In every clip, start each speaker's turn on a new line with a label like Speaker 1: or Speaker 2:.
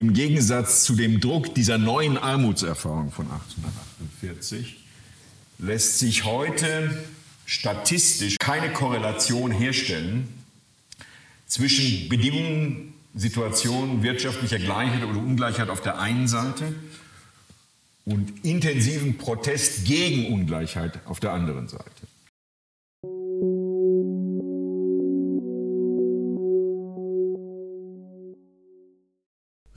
Speaker 1: Im Gegensatz zu dem Druck dieser neuen Armutserfahrung von 1848 lässt sich heute statistisch keine Korrelation herstellen zwischen Bedingungen, Situationen wirtschaftlicher Gleichheit oder Ungleichheit auf der einen Seite und intensiven Protest gegen Ungleichheit auf der anderen Seite.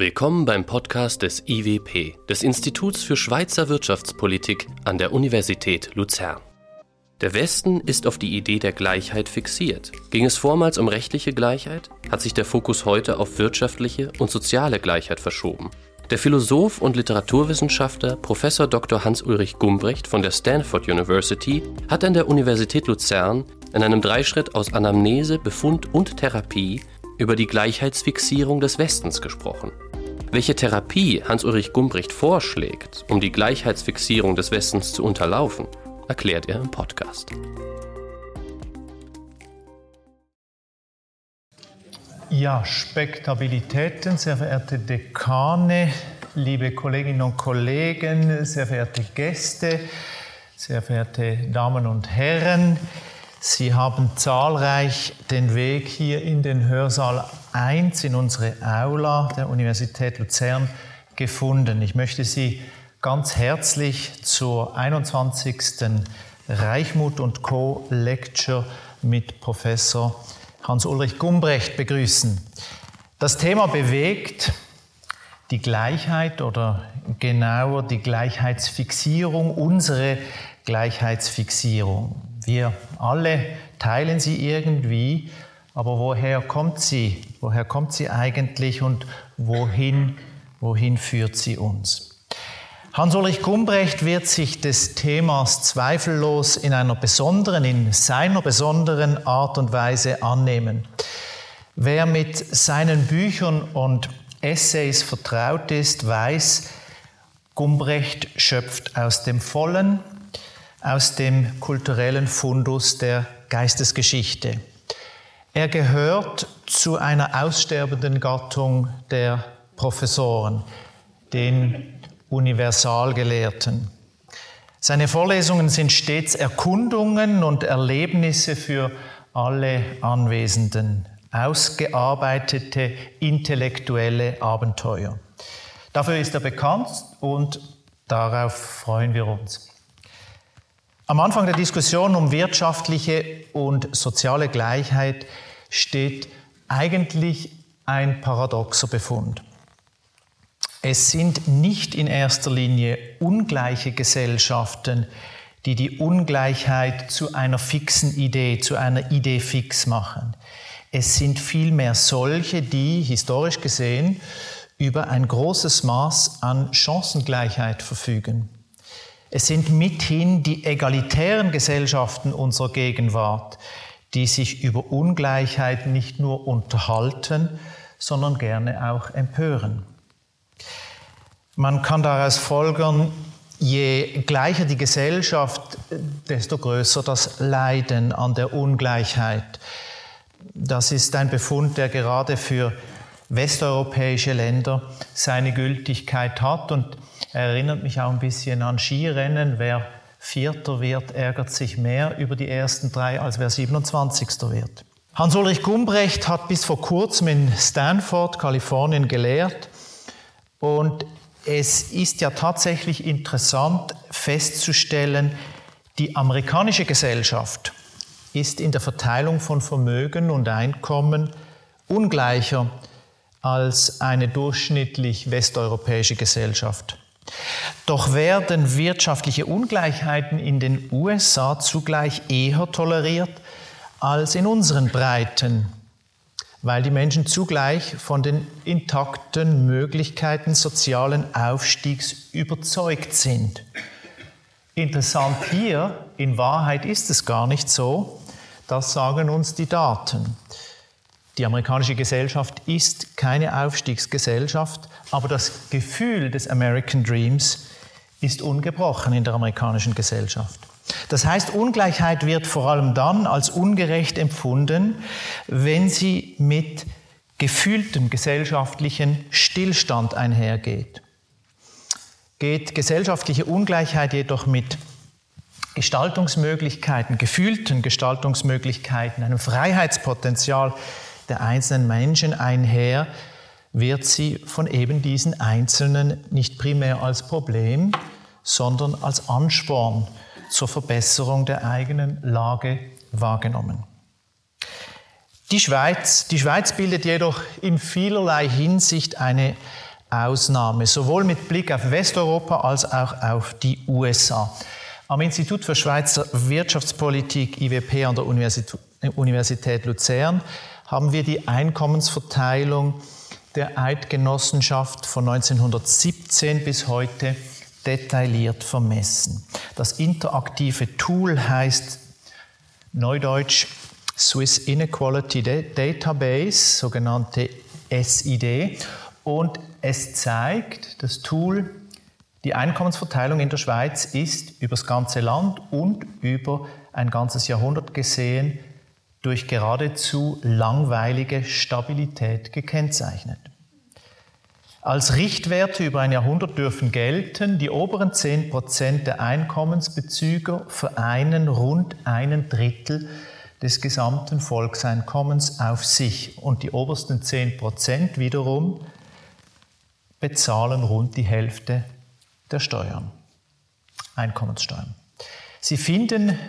Speaker 2: Willkommen beim Podcast des IWP, des Instituts für Schweizer Wirtschaftspolitik an der Universität Luzern. Der Westen ist auf die Idee der Gleichheit fixiert. Ging es vormals um rechtliche Gleichheit, hat sich der Fokus heute auf wirtschaftliche und soziale Gleichheit verschoben. Der Philosoph und Literaturwissenschaftler Prof. Dr. Hans-Ulrich Gumbrecht von der Stanford University hat an der Universität Luzern in einem Dreischritt aus Anamnese, Befund und Therapie über die Gleichheitsfixierung des Westens gesprochen. Welche Therapie Hans-Ulrich Gumbrecht vorschlägt, um die Gleichheitsfixierung des Westens zu unterlaufen, erklärt er im Podcast.
Speaker 3: Ja, Spektabilitäten, sehr verehrte Dekane, liebe Kolleginnen und Kollegen, sehr verehrte Gäste, sehr verehrte Damen und Herren. Sie haben zahlreich den Weg hier in den Hörsaal 1 in unsere Aula der Universität Luzern gefunden. Ich möchte Sie ganz herzlich zur 21. Reichmut und Co. Lecture mit Professor Hans-Ulrich Gumbrecht begrüßen. Das Thema bewegt die Gleichheit oder genauer die Gleichheitsfixierung, unsere Gleichheitsfixierung. Wir alle teilen sie irgendwie, aber woher kommt sie? Woher kommt sie eigentlich und wohin, wohin führt sie uns? Hans-Ulrich Gumbrecht wird sich des Themas zweifellos in einer besonderen, in seiner besonderen Art und Weise annehmen. Wer mit seinen Büchern und Essays vertraut ist, weiß, Gumbrecht schöpft aus dem Vollen, aus dem kulturellen Fundus der Geistesgeschichte. Er gehört zu einer aussterbenden Gattung der Professoren, den Universalgelehrten. Seine Vorlesungen sind stets Erkundungen und Erlebnisse für alle Anwesenden, ausgearbeitete intellektuelle Abenteuer. Dafür ist er bekannt und darauf freuen wir uns. Am Anfang der Diskussion um wirtschaftliche und soziale Gleichheit steht eigentlich ein paradoxer Befund. Es sind nicht in erster Linie ungleiche Gesellschaften, die die Ungleichheit zu einer fixen Idee, zu einer Idee fix machen. Es sind vielmehr solche, die historisch gesehen über ein großes Maß an Chancengleichheit verfügen. Es sind mithin die egalitären Gesellschaften unserer Gegenwart, die sich über Ungleichheit nicht nur unterhalten, sondern gerne auch empören. Man kann daraus folgern, je gleicher die Gesellschaft, desto größer das Leiden an der Ungleichheit. Das ist ein Befund, der gerade für westeuropäische Länder seine Gültigkeit hat und Erinnert mich auch ein bisschen an Skirennen. Wer Vierter wird, ärgert sich mehr über die ersten drei, als wer 27. wird. Hans-Ulrich Gumbrecht hat bis vor kurzem in Stanford, Kalifornien gelehrt. Und es ist ja tatsächlich interessant festzustellen, die amerikanische Gesellschaft ist in der Verteilung von Vermögen und Einkommen ungleicher als eine durchschnittlich westeuropäische Gesellschaft. Doch werden wirtschaftliche Ungleichheiten in den USA zugleich eher toleriert als in unseren Breiten, weil die Menschen zugleich von den intakten Möglichkeiten sozialen Aufstiegs überzeugt sind. Interessant hier, in Wahrheit ist es gar nicht so, das sagen uns die Daten. Die amerikanische Gesellschaft ist keine Aufstiegsgesellschaft, aber das Gefühl des American Dreams ist ungebrochen in der amerikanischen Gesellschaft. Das heißt, Ungleichheit wird vor allem dann als ungerecht empfunden, wenn sie mit gefühlten gesellschaftlichen Stillstand einhergeht. Geht gesellschaftliche Ungleichheit jedoch mit Gestaltungsmöglichkeiten, gefühlten Gestaltungsmöglichkeiten, einem Freiheitspotenzial der einzelnen Menschen einher, wird sie von eben diesen Einzelnen nicht primär als Problem, sondern als Ansporn zur Verbesserung der eigenen Lage wahrgenommen. Die Schweiz, die Schweiz bildet jedoch in vielerlei Hinsicht eine Ausnahme, sowohl mit Blick auf Westeuropa als auch auf die USA. Am Institut für Schweizer Wirtschaftspolitik IWP an der Universität Luzern haben wir die Einkommensverteilung der Eidgenossenschaft von 1917 bis heute detailliert vermessen. Das interaktive Tool heißt Neudeutsch Swiss Inequality Database, sogenannte SID, und es zeigt, das Tool, die Einkommensverteilung in der Schweiz ist über das ganze Land und über ein ganzes Jahrhundert gesehen durch geradezu langweilige Stabilität gekennzeichnet. Als Richtwerte über ein Jahrhundert dürfen gelten, die oberen 10 Prozent der Einkommensbezüger vereinen rund einen Drittel des gesamten Volkseinkommens auf sich und die obersten 10 Prozent wiederum bezahlen rund die Hälfte der Steuern, Einkommenssteuern. Sie finden,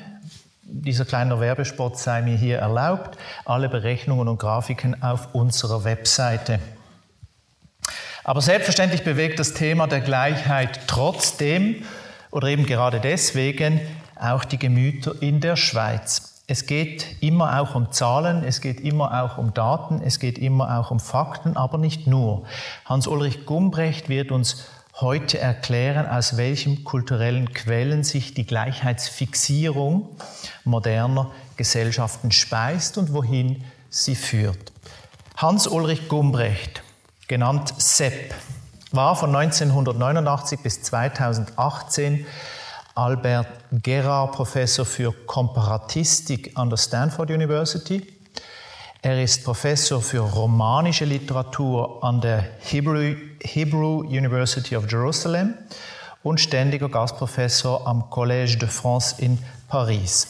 Speaker 3: dieser kleine Werbespot sei mir hier erlaubt, alle Berechnungen und Grafiken auf unserer Webseite. Aber selbstverständlich bewegt das Thema der Gleichheit trotzdem oder eben gerade deswegen auch die Gemüter in der Schweiz. Es geht immer auch um Zahlen, es geht immer auch um Daten, es geht immer auch um Fakten, aber nicht nur. Hans-Ulrich Gumbrecht wird uns heute erklären, aus welchen kulturellen Quellen sich die Gleichheitsfixierung moderner Gesellschaften speist und wohin sie führt. Hans-Ulrich Gumbrecht genannt SEP, war von 1989 bis 2018 Albert Gerard Professor für Komparatistik an der Stanford University. Er ist Professor für romanische Literatur an der Hebrew, Hebrew University of Jerusalem und ständiger Gastprofessor am Collège de France in Paris.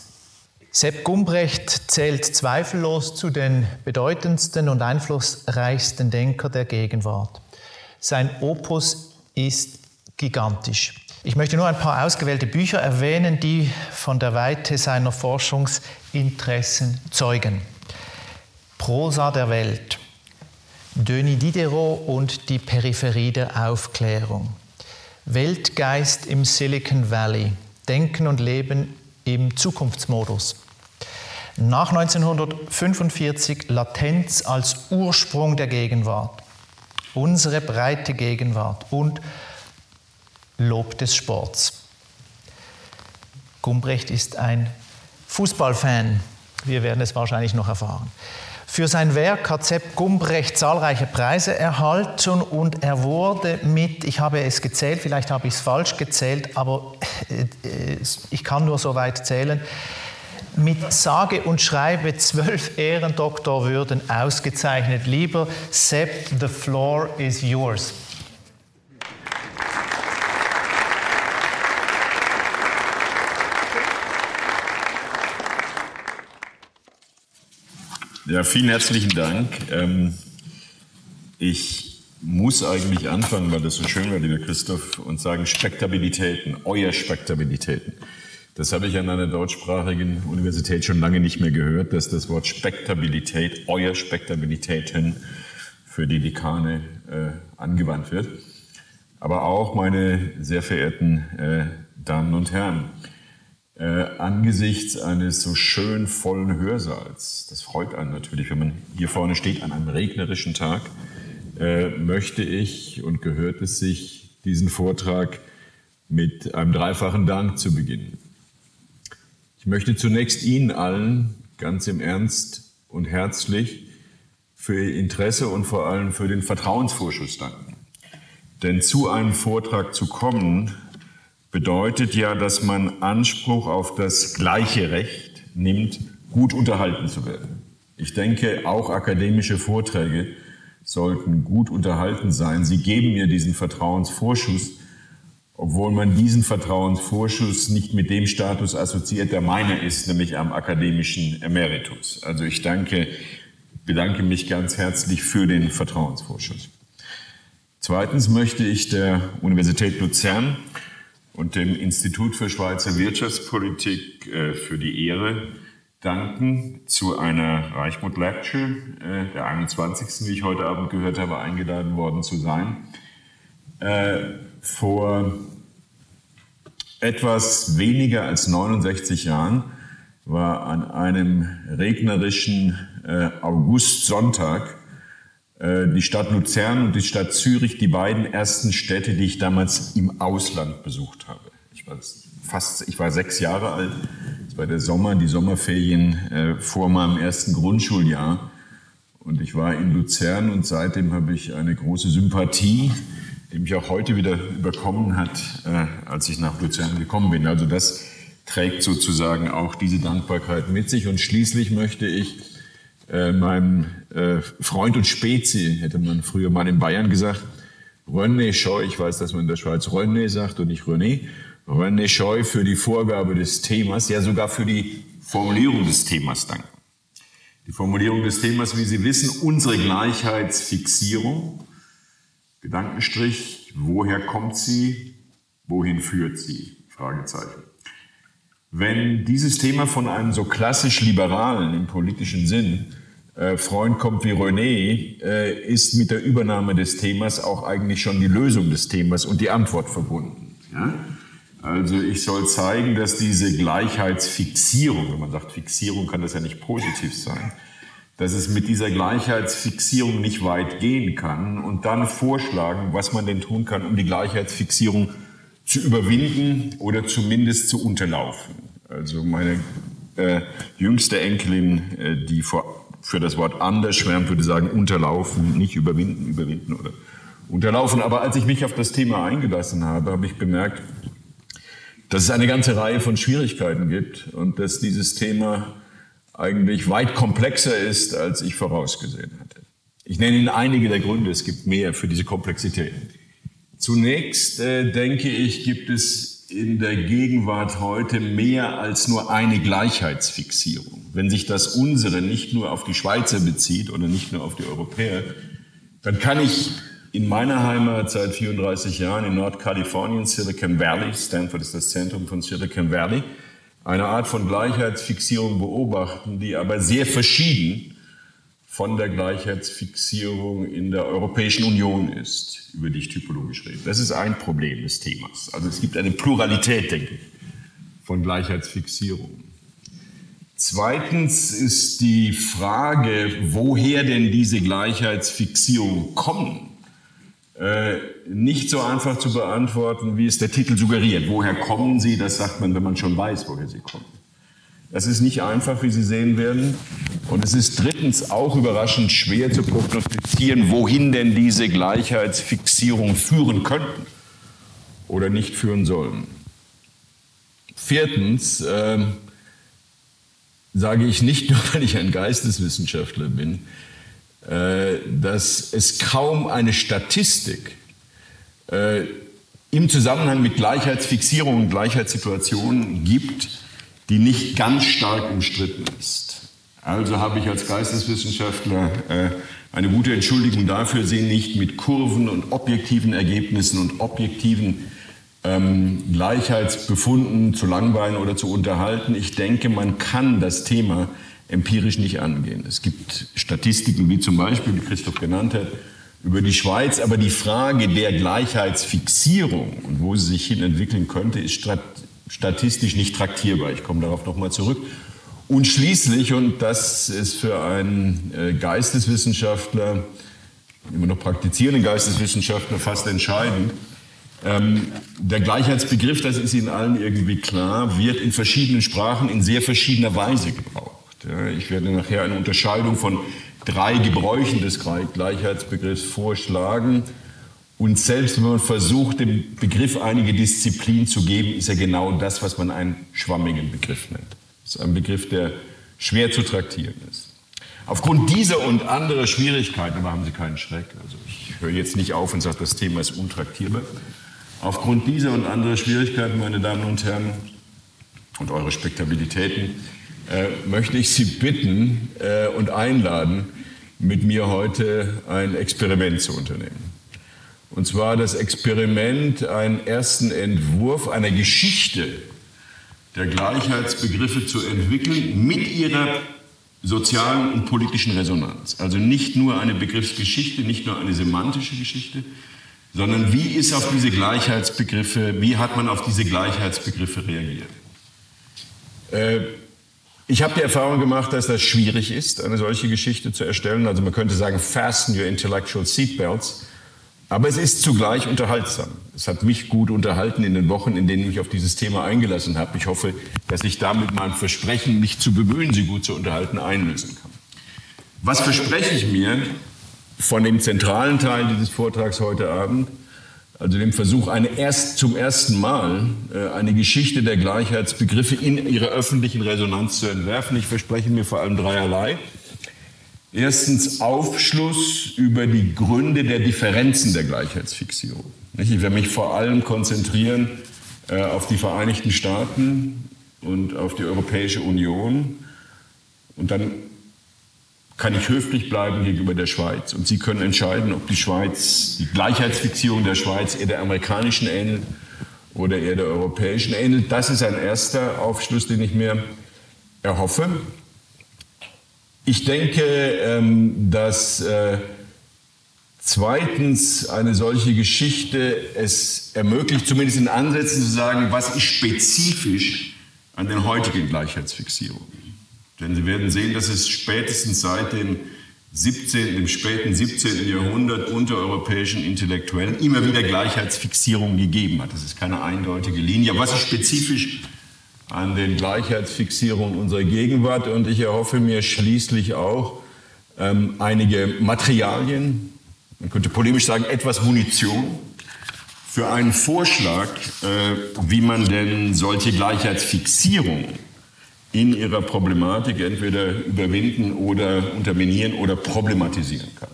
Speaker 3: Sepp Gumbrecht zählt zweifellos zu den bedeutendsten und einflussreichsten Denker der Gegenwart. Sein Opus ist gigantisch. Ich möchte nur ein paar ausgewählte Bücher erwähnen, die von der Weite seiner Forschungsinteressen zeugen. Prosa der Welt, Denis Diderot und die Peripherie der Aufklärung, Weltgeist im Silicon Valley, Denken und Leben im Zukunftsmodus. Nach 1945 Latenz als Ursprung der Gegenwart, unsere breite Gegenwart und Lob des Sports. Gumbrecht ist ein Fußballfan, wir werden es wahrscheinlich noch erfahren. Für sein Werk hat Sepp Gumbrecht zahlreiche Preise erhalten und er wurde mit, ich habe es gezählt, vielleicht habe ich es falsch gezählt, aber äh, ich kann nur so weit zählen, mit sage und schreibe zwölf Ehrendoktorwürden ausgezeichnet. Lieber Sepp, the floor is yours.
Speaker 1: Ja, vielen herzlichen Dank. Ähm, ich muss eigentlich anfangen, weil das so schön war, lieber Christoph, und sagen Spektabilitäten, euer Spektabilitäten. Das habe ich an einer deutschsprachigen Universität schon lange nicht mehr gehört, dass das Wort Spektabilität, euer Spektabilitäten für die Dekane äh, angewandt wird. Aber auch meine sehr verehrten äh, Damen und Herren, äh, angesichts eines so schön vollen Hörsaals, das freut einen natürlich, wenn man hier vorne steht an einem regnerischen Tag, äh, möchte ich und gehört es sich, diesen Vortrag mit einem dreifachen Dank zu beginnen. Ich möchte zunächst Ihnen allen ganz im Ernst und herzlich für Ihr Interesse und vor allem für den Vertrauensvorschuss danken. Denn zu einem Vortrag zu kommen, bedeutet ja, dass man Anspruch auf das gleiche Recht nimmt, gut unterhalten zu werden. Ich denke, auch akademische Vorträge sollten gut unterhalten sein. Sie geben mir diesen Vertrauensvorschuss, obwohl man diesen Vertrauensvorschuss nicht mit dem Status assoziiert, der meiner ist, nämlich am akademischen Emeritus. Also ich danke, bedanke mich ganz herzlich für den Vertrauensvorschuss. Zweitens möchte ich der Universität Luzern und dem Institut für Schweizer Wirtschaftspolitik äh, für die Ehre danken, zu einer Reichmut Lecture, äh, der 21., wie ich heute Abend gehört habe, eingeladen worden zu sein. Äh, vor etwas weniger als 69 Jahren war an einem regnerischen Augustsonntag die Stadt Luzern und die Stadt Zürich die beiden ersten Städte, die ich damals im Ausland besucht habe. Ich war fast, ich war sechs Jahre alt. Es war der Sommer, die Sommerferien äh, vor meinem ersten Grundschuljahr. Und ich war in Luzern und seitdem habe ich eine große Sympathie, die mich auch heute wieder überkommen hat, äh, als ich nach Luzern gekommen bin. Also das trägt sozusagen auch diese Dankbarkeit mit sich. Und schließlich möchte ich äh, meinem äh, Freund und Spezi, hätte man früher mal in Bayern gesagt, René Scheu, ich weiß, dass man in der Schweiz René sagt und nicht René, René Scheu für die Vorgabe des Themas, ja sogar für die Formulierung des Themas danken. Die Formulierung des Themas, wie Sie wissen, unsere Gleichheitsfixierung, Gedankenstrich, woher kommt sie, wohin führt sie? Fragezeichen. Wenn dieses Thema von einem so klassisch liberalen im politischen Sinn Freund kommt wie René, äh, ist mit der Übernahme des Themas auch eigentlich schon die Lösung des Themas und die Antwort verbunden. Also ich soll zeigen, dass diese Gleichheitsfixierung, wenn man sagt Fixierung, kann das ja nicht positiv sein, dass es mit dieser Gleichheitsfixierung nicht weit gehen kann und dann vorschlagen, was man denn tun kann, um die Gleichheitsfixierung zu überwinden oder zumindest zu unterlaufen. Also meine äh, jüngste Enkelin, äh, die vor, für das Wort anders schwärmt, würde sagen unterlaufen, nicht überwinden, überwinden oder unterlaufen. Aber als ich mich auf das Thema eingelassen habe, habe ich bemerkt, dass es eine ganze Reihe von Schwierigkeiten gibt und dass dieses Thema eigentlich weit komplexer ist, als ich vorausgesehen hatte. Ich nenne Ihnen einige der Gründe, es gibt mehr für diese Komplexität. Zunächst äh, denke ich, gibt es in der Gegenwart heute mehr als nur eine Gleichheitsfixierung. Wenn sich das unsere nicht nur auf die Schweizer bezieht oder nicht nur auf die Europäer, dann kann ich in meiner Heimat seit 34 Jahren in Nordkalifornien, Silicon Valley, Stanford ist das Zentrum von Silicon Valley, eine Art von Gleichheitsfixierung beobachten, die aber sehr verschieden von der Gleichheitsfixierung in der Europäischen Union ist, über die ich typologisch rede. Das ist ein Problem des Themas. Also es gibt eine Pluralität, denke ich, von Gleichheitsfixierungen. Zweitens ist die Frage, woher denn diese Gleichheitsfixierungen kommen, äh, nicht so einfach zu beantworten, wie es der Titel suggeriert. Woher kommen sie? Das sagt man, wenn man schon weiß, woher sie kommen. Das ist nicht einfach, wie Sie sehen werden. Und es ist drittens auch überraschend schwer zu prognostizieren, wohin denn diese Gleichheitsfixierung führen könnten oder nicht führen sollen. Viertens äh, sage ich nicht nur, weil ich ein Geisteswissenschaftler bin, äh, dass es kaum eine Statistik äh, im Zusammenhang mit Gleichheitsfixierung und Gleichheitssituationen gibt, die nicht ganz stark umstritten ist. Also habe ich als Geisteswissenschaftler äh, eine gute Entschuldigung dafür, sie nicht mit Kurven und objektiven Ergebnissen und objektiven ähm, Gleichheitsbefunden zu langweilen oder zu unterhalten. Ich denke, man kann das Thema empirisch nicht angehen. Es gibt Statistiken, wie zum Beispiel, die Christoph genannt hat, über die Schweiz, aber die Frage der Gleichheitsfixierung und wo sie sich hin entwickeln könnte, ist statistisch nicht traktierbar. Ich komme darauf nochmal zurück. Und schließlich, und das ist für einen äh, Geisteswissenschaftler, immer noch praktizierenden Geisteswissenschaftler fast entscheidend, ähm, der Gleichheitsbegriff, das ist Ihnen allen irgendwie klar, wird in verschiedenen Sprachen in sehr verschiedener Weise gebraucht. Ich werde nachher eine Unterscheidung von drei Gebräuchen des Gleichheitsbegriffs vorschlagen. Und selbst wenn man versucht, dem Begriff einige Disziplin zu geben, ist er genau das, was man einen schwammigen Begriff nennt. Das ist ein Begriff, der schwer zu traktieren ist. Aufgrund dieser und anderer Schwierigkeiten, aber haben Sie keinen Schreck, also ich höre jetzt nicht auf und sage, das Thema ist untraktierbar. Aufgrund dieser und anderer Schwierigkeiten, meine Damen und Herren, und eure Respektabilitäten, äh, möchte ich Sie bitten äh, und einladen, mit mir heute ein Experiment zu unternehmen. Und zwar das Experiment, einen ersten Entwurf einer Geschichte der Gleichheitsbegriffe zu entwickeln mit ihrer sozialen und politischen Resonanz. Also nicht nur eine Begriffsgeschichte, nicht nur eine semantische Geschichte, sondern wie ist auf diese Gleichheitsbegriffe, wie hat man auf diese Gleichheitsbegriffe reagiert? Äh, ich habe die Erfahrung gemacht, dass das schwierig ist, eine solche Geschichte zu erstellen. Also man könnte sagen, fasten your intellectual seatbelts. Aber es ist zugleich unterhaltsam. Es hat mich gut unterhalten in den Wochen, in denen ich mich auf dieses Thema eingelassen habe. Ich hoffe, dass ich damit mein Versprechen, mich zu bemühen, Sie gut zu unterhalten, einlösen kann. Was verspreche ich mir von dem zentralen Teil dieses Vortrags heute Abend? Also dem Versuch, eine erst, zum ersten Mal äh, eine Geschichte der Gleichheitsbegriffe in ihrer öffentlichen Resonanz zu entwerfen. Ich verspreche mir vor allem dreierlei. Erstens Aufschluss über die Gründe der Differenzen der Gleichheitsfixierung. Ich werde mich vor allem konzentrieren äh, auf die Vereinigten Staaten und auf die Europäische Union. Und dann kann ich höflich bleiben gegenüber der Schweiz. Und Sie können entscheiden, ob die Schweiz, die Gleichheitsfixierung der Schweiz eher der amerikanischen ähnelt oder eher der europäischen ähnelt. Das ist ein erster Aufschluss, den ich mir erhoffe. Ich denke, ähm, dass äh, zweitens eine solche Geschichte es ermöglicht, zumindest in Ansätzen zu sagen, was ist spezifisch an den heutigen Gleichheitsfixierungen. Denn Sie werden sehen, dass es spätestens seit dem 17., dem späten 17. Jahrhundert unter europäischen Intellektuellen immer wieder Gleichheitsfixierungen gegeben hat. Das ist keine eindeutige Linie. Aber was ist spezifisch an den Gleichheitsfixierungen unserer Gegenwart und ich erhoffe mir schließlich auch ähm, einige Materialien, man könnte polemisch sagen, etwas Munition für einen Vorschlag, äh, wie man denn solche Gleichheitsfixierungen in ihrer Problematik entweder überwinden oder unterminieren oder problematisieren kann.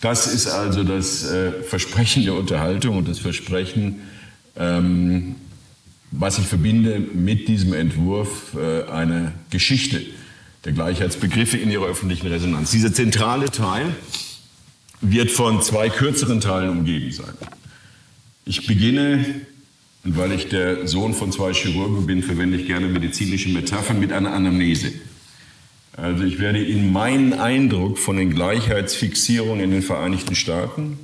Speaker 1: Das ist also das äh, Versprechen der Unterhaltung und das Versprechen, ähm, was ich verbinde mit diesem Entwurf äh, eine Geschichte der Gleichheitsbegriffe in ihrer öffentlichen Resonanz. Dieser zentrale Teil wird von zwei kürzeren Teilen umgeben sein. Ich beginne, und weil ich der Sohn von zwei Chirurgen bin, verwende ich gerne medizinische Metaphern mit einer Anamnese. Also ich werde Ihnen meinen Eindruck von den Gleichheitsfixierungen in den Vereinigten Staaten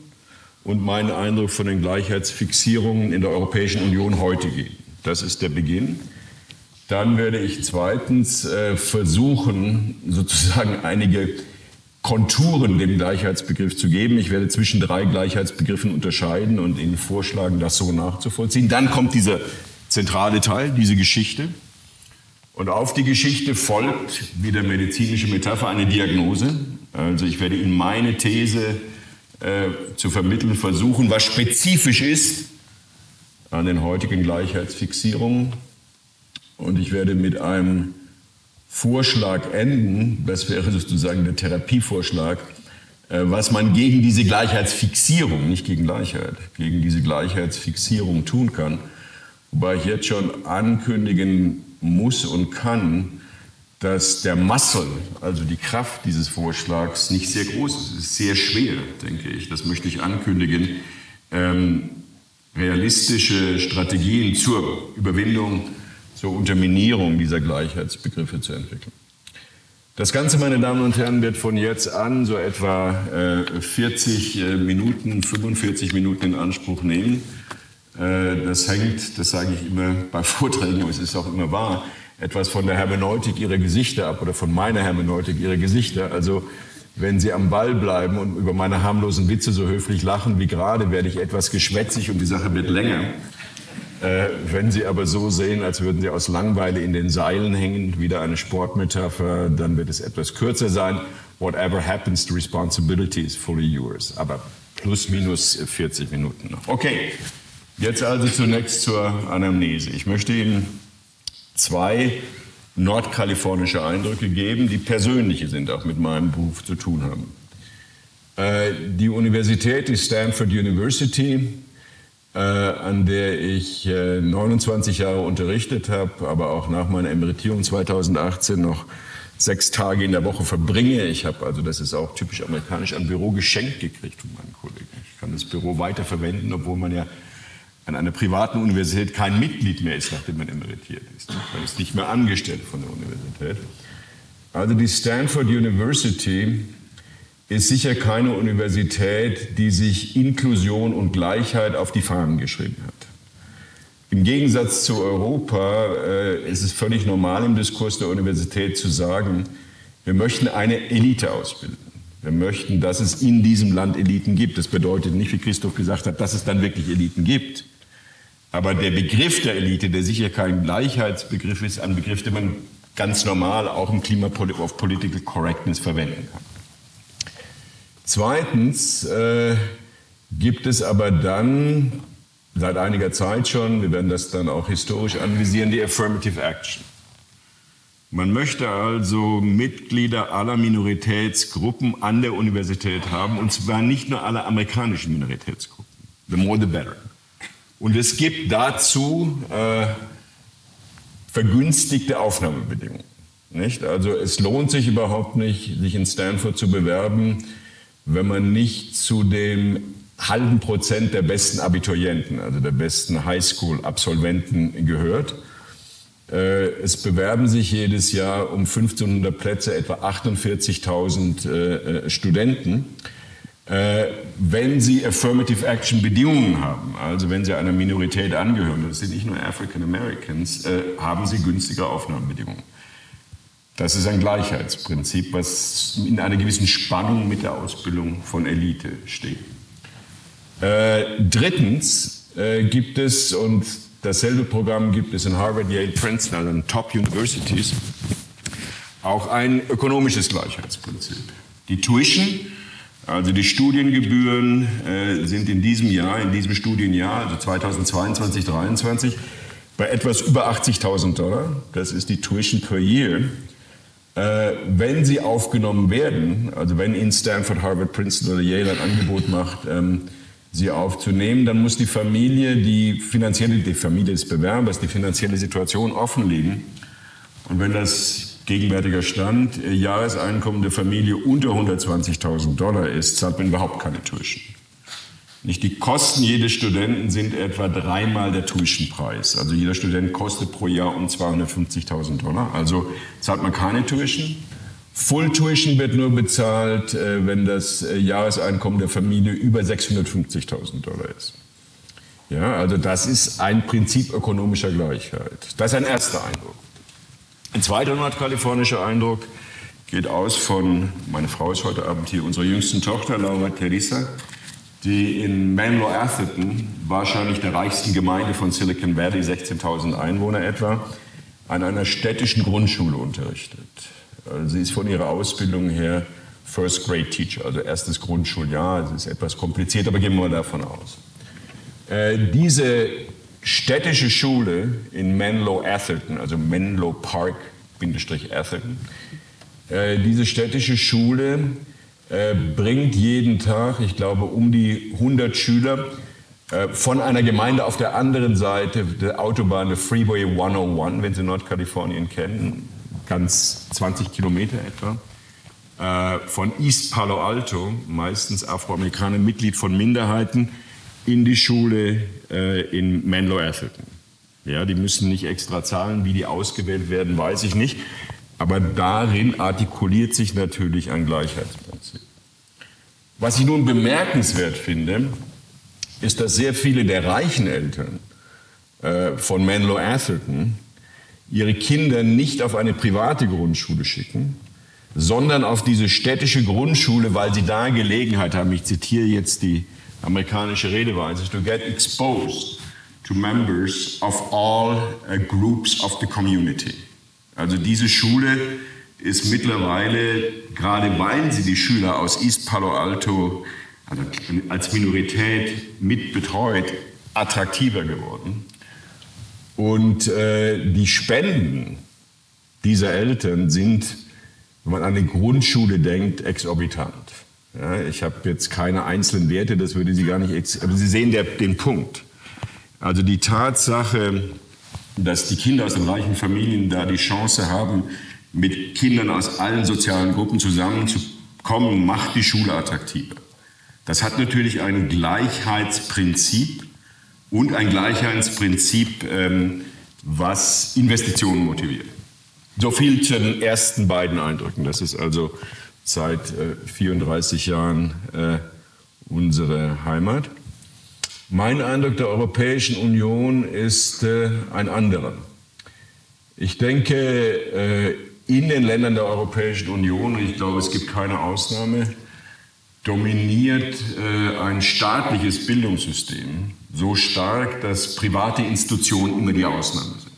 Speaker 1: und meinen Eindruck von den Gleichheitsfixierungen in der Europäischen Union heute geben. Das ist der Beginn. Dann werde ich zweitens äh, versuchen, sozusagen einige Konturen dem Gleichheitsbegriff zu geben. Ich werde zwischen drei Gleichheitsbegriffen unterscheiden und Ihnen vorschlagen, das so nachzuvollziehen. Dann kommt dieser zentrale Teil, diese Geschichte. Und auf die Geschichte folgt, wie der medizinische Metapher, eine Diagnose. Also ich werde Ihnen meine These äh, zu vermitteln versuchen, was spezifisch ist an den heutigen Gleichheitsfixierungen. Und ich werde mit einem Vorschlag enden, das wäre sozusagen der Therapievorschlag, äh, was man gegen diese Gleichheitsfixierung, nicht gegen Gleichheit, gegen diese Gleichheitsfixierung tun kann. Wobei ich jetzt schon ankündigen muss und kann, dass der Muscle, also die Kraft dieses Vorschlags, nicht sehr groß ist. Es ist sehr schwer, denke ich. Das möchte ich ankündigen. Ähm, realistische Strategien zur Überwindung, zur Unterminierung dieser Gleichheitsbegriffe zu entwickeln. Das Ganze, meine Damen und Herren, wird von jetzt an so etwa äh, 40 äh, Minuten, 45 Minuten in Anspruch nehmen. Äh, das hängt, das sage ich immer bei Vorträgen, aber es ist auch immer wahr, etwas von der Hermeneutik ihrer Gesichter ab oder von meiner Hermeneutik ihrer Gesichter. Also wenn Sie am Ball bleiben und über meine harmlosen Witze so höflich lachen wie gerade, werde ich etwas geschwätzig und die Sache wird länger. Äh, wenn Sie aber so sehen, als würden Sie aus Langweile in den Seilen hängen, wieder eine Sportmetapher, dann wird es etwas kürzer sein. Whatever happens, the responsibility is fully yours. Aber plus minus 40 Minuten noch. Okay, jetzt also zunächst zur Anamnese. Ich möchte Ihnen zwei nordkalifornische Eindrücke geben, die persönliche sind, auch mit meinem Beruf zu tun haben. Äh, die Universität, die Stanford University, äh, an der ich 29 Jahre unterrichtet habe, aber auch nach meiner Emeritierung 2018 noch sechs Tage in der Woche verbringe. Ich habe, also das ist auch typisch amerikanisch, ein Büro geschenkt gekriegt von meinen Kollegen. Ich kann das Büro weiterverwenden, obwohl man ja an einer privaten Universität kein Mitglied mehr ist, nachdem man emeritiert ist. Man ist nicht mehr angestellt von der Universität. Also die Stanford University ist sicher keine Universität, die sich Inklusion und Gleichheit auf die Fahnen geschrieben hat. Im Gegensatz zu Europa äh, ist es völlig normal im Diskurs der Universität zu sagen, wir möchten eine Elite ausbilden. Wir möchten, dass es in diesem Land Eliten gibt. Das bedeutet nicht, wie Christoph gesagt hat, dass es dann wirklich Eliten gibt. Aber der Begriff der Elite, der sicher kein Gleichheitsbegriff ist, ein Begriff, den man ganz normal auch im Klima of Political Correctness verwenden kann. Zweitens äh, gibt es aber dann seit einiger Zeit schon, wir werden das dann auch historisch analysieren, die Affirmative Action. Man möchte also Mitglieder aller Minoritätsgruppen an der Universität haben, und zwar nicht nur aller amerikanischen Minoritätsgruppen. The more the better. Und es gibt dazu äh, vergünstigte Aufnahmebedingungen. Nicht? Also es lohnt sich überhaupt nicht, sich in Stanford zu bewerben, wenn man nicht zu dem halben Prozent der besten Abiturienten, also der besten Highschool-Absolventen gehört. Äh, es bewerben sich jedes Jahr um 1500 Plätze etwa 48.000 äh, Studenten. Äh, wenn Sie Affirmative Action Bedingungen haben, also wenn Sie einer Minorität angehören, das sind nicht nur African Americans, äh, haben Sie günstige Aufnahmebedingungen. Das ist ein Gleichheitsprinzip, was in einer gewissen Spannung mit der Ausbildung von Elite steht. Äh, drittens gibt es, und dasselbe Programm gibt es in Harvard, Yale, Princeton, also in Top Universities, auch ein ökonomisches Gleichheitsprinzip. Die Tuition also die Studiengebühren äh, sind in diesem Jahr, in diesem Studienjahr, also 2022, 2023, bei etwas über 80.000 Dollar. Das ist die Tuition per Year. Äh, wenn sie aufgenommen werden, also wenn Ihnen Stanford, Harvard, Princeton oder Yale ein Angebot macht, ähm, sie aufzunehmen, dann muss die Familie die finanzielle, die Familie des Bewerbers, die finanzielle Situation offenlegen. Und wenn das gegenwärtiger Stand, Jahreseinkommen der Familie unter 120.000 Dollar ist, zahlt man überhaupt keine Tuition. Nicht die Kosten jedes Studenten sind etwa dreimal der Tuitionpreis. Also jeder Student kostet pro Jahr um 250.000 Dollar. Also zahlt man keine Tuition. Full Tuition wird nur bezahlt, äh, wenn das äh, Jahreseinkommen der Familie über 650.000 Dollar ist. Ja, also das ist ein Prinzip ökonomischer Gleichheit. Das ist ein erster Eindruck. Ein zweiter nordkalifornischer Eindruck geht aus von, meine Frau ist heute Abend hier, unserer jüngsten Tochter, Laura Teresa, die in Menlo Atherton, wahrscheinlich der reichsten Gemeinde von Silicon Valley, 16.000 Einwohner etwa, an einer städtischen Grundschule unterrichtet. Also sie ist von ihrer Ausbildung her First Grade Teacher, also erstes Grundschuljahr. Es ist etwas kompliziert, aber gehen wir mal davon aus. Äh, diese städtische Schule in Menlo Atherton, also Menlo Park Atherton. Äh, diese städtische Schule äh, bringt jeden Tag, ich glaube, um die 100 Schüler äh, von einer Gemeinde auf der anderen Seite der Autobahn, der Freeway 101, wenn Sie Nordkalifornien kennen, ganz 20 Kilometer etwa, von East Palo Alto, meistens Afroamerikaner, Mitglied von Minderheiten, in die Schule äh, in Menlo Atherton. Ja, die müssen nicht extra zahlen, wie die ausgewählt werden, weiß ich nicht. Aber darin artikuliert sich natürlich ein Gleichheitsprinzip. Was ich nun bemerkenswert finde, ist, dass sehr viele der reichen Eltern äh, von Menlo Atherton ihre Kinder nicht auf eine private Grundschule schicken, sondern auf diese städtische Grundschule, weil sie da Gelegenheit haben, ich zitiere jetzt die amerikanische Redeweise, to get exposed to members of all uh, groups of the community. Also diese Schule ist mittlerweile, gerade weil sie die Schüler aus East Palo Alto also als Minorität mitbetreut, attraktiver geworden. Und äh, die Spenden dieser Eltern sind, wenn man an die Grundschule denkt, exorbitant. Ja, ich habe jetzt keine einzelnen Werte, das würde Sie gar nicht, aber Sie sehen der, den Punkt. Also die Tatsache, dass die Kinder aus den reichen Familien da die Chance haben, mit Kindern aus allen sozialen Gruppen zusammenzukommen, macht die Schule attraktiver. Das hat natürlich ein Gleichheitsprinzip und ein Gleichheitsprinzip, ähm, was Investitionen motiviert. So viel zu den ersten beiden Eindrücken. Das ist also seit äh, 34 Jahren äh, unsere Heimat. Mein Eindruck der Europäischen Union ist äh, ein anderer. Ich denke, äh, in den Ländern der Europäischen Union, und ich glaube, es gibt keine Ausnahme, dominiert äh, ein staatliches Bildungssystem so stark, dass private Institutionen immer die Ausnahme sind.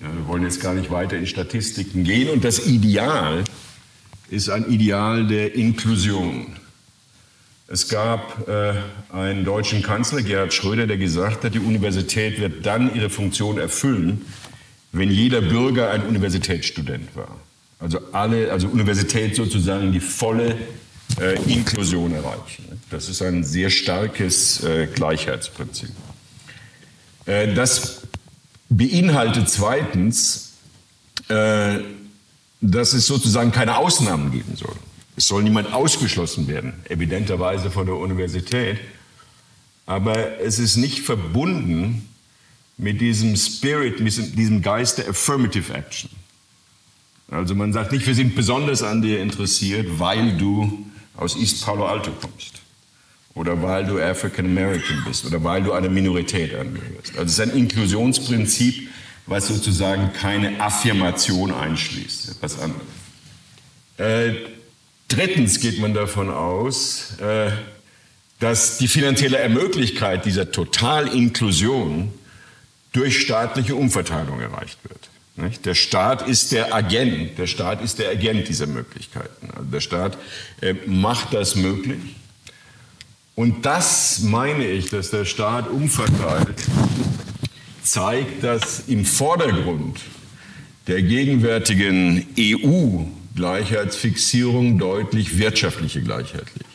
Speaker 1: Ja, wir wollen jetzt gar nicht weiter in Statistiken gehen. Und das Ideal ist ein Ideal der Inklusion. Es gab äh, einen deutschen Kanzler, Gerhard Schröder, der gesagt hat, die Universität wird dann ihre Funktion erfüllen, wenn jeder Bürger ein Universitätsstudent war. Also alle, also Universität sozusagen die volle äh, Inklusion erreichen. Das ist ein sehr starkes äh, Gleichheitsprinzip. Äh, das beinhaltet zweitens, äh, dass es sozusagen keine Ausnahmen geben soll. Es soll niemand ausgeschlossen werden, evidenterweise von der Universität. Aber es ist nicht verbunden mit diesem Spirit, mit diesem Geist der Affirmative Action. Also man sagt nicht, wir sind besonders an dir interessiert, weil du aus East Palo Alto kommst oder weil du African American bist oder weil du einer Minorität angehörst. Also es ist ein Inklusionsprinzip, was sozusagen keine Affirmation einschließt, etwas anderes. Äh, drittens geht man davon aus, äh, dass die finanzielle Ermöglichkeit dieser Totalinklusion durch staatliche Umverteilung erreicht wird. Nicht? Der Staat ist der Agent, der Staat ist der Agent dieser Möglichkeiten. Also der Staat äh, macht das möglich. Und das meine ich, dass der Staat umverteilt, zeigt, dass im Vordergrund der gegenwärtigen EU-Gleichheitsfixierung deutlich wirtschaftliche Gleichheit liegt.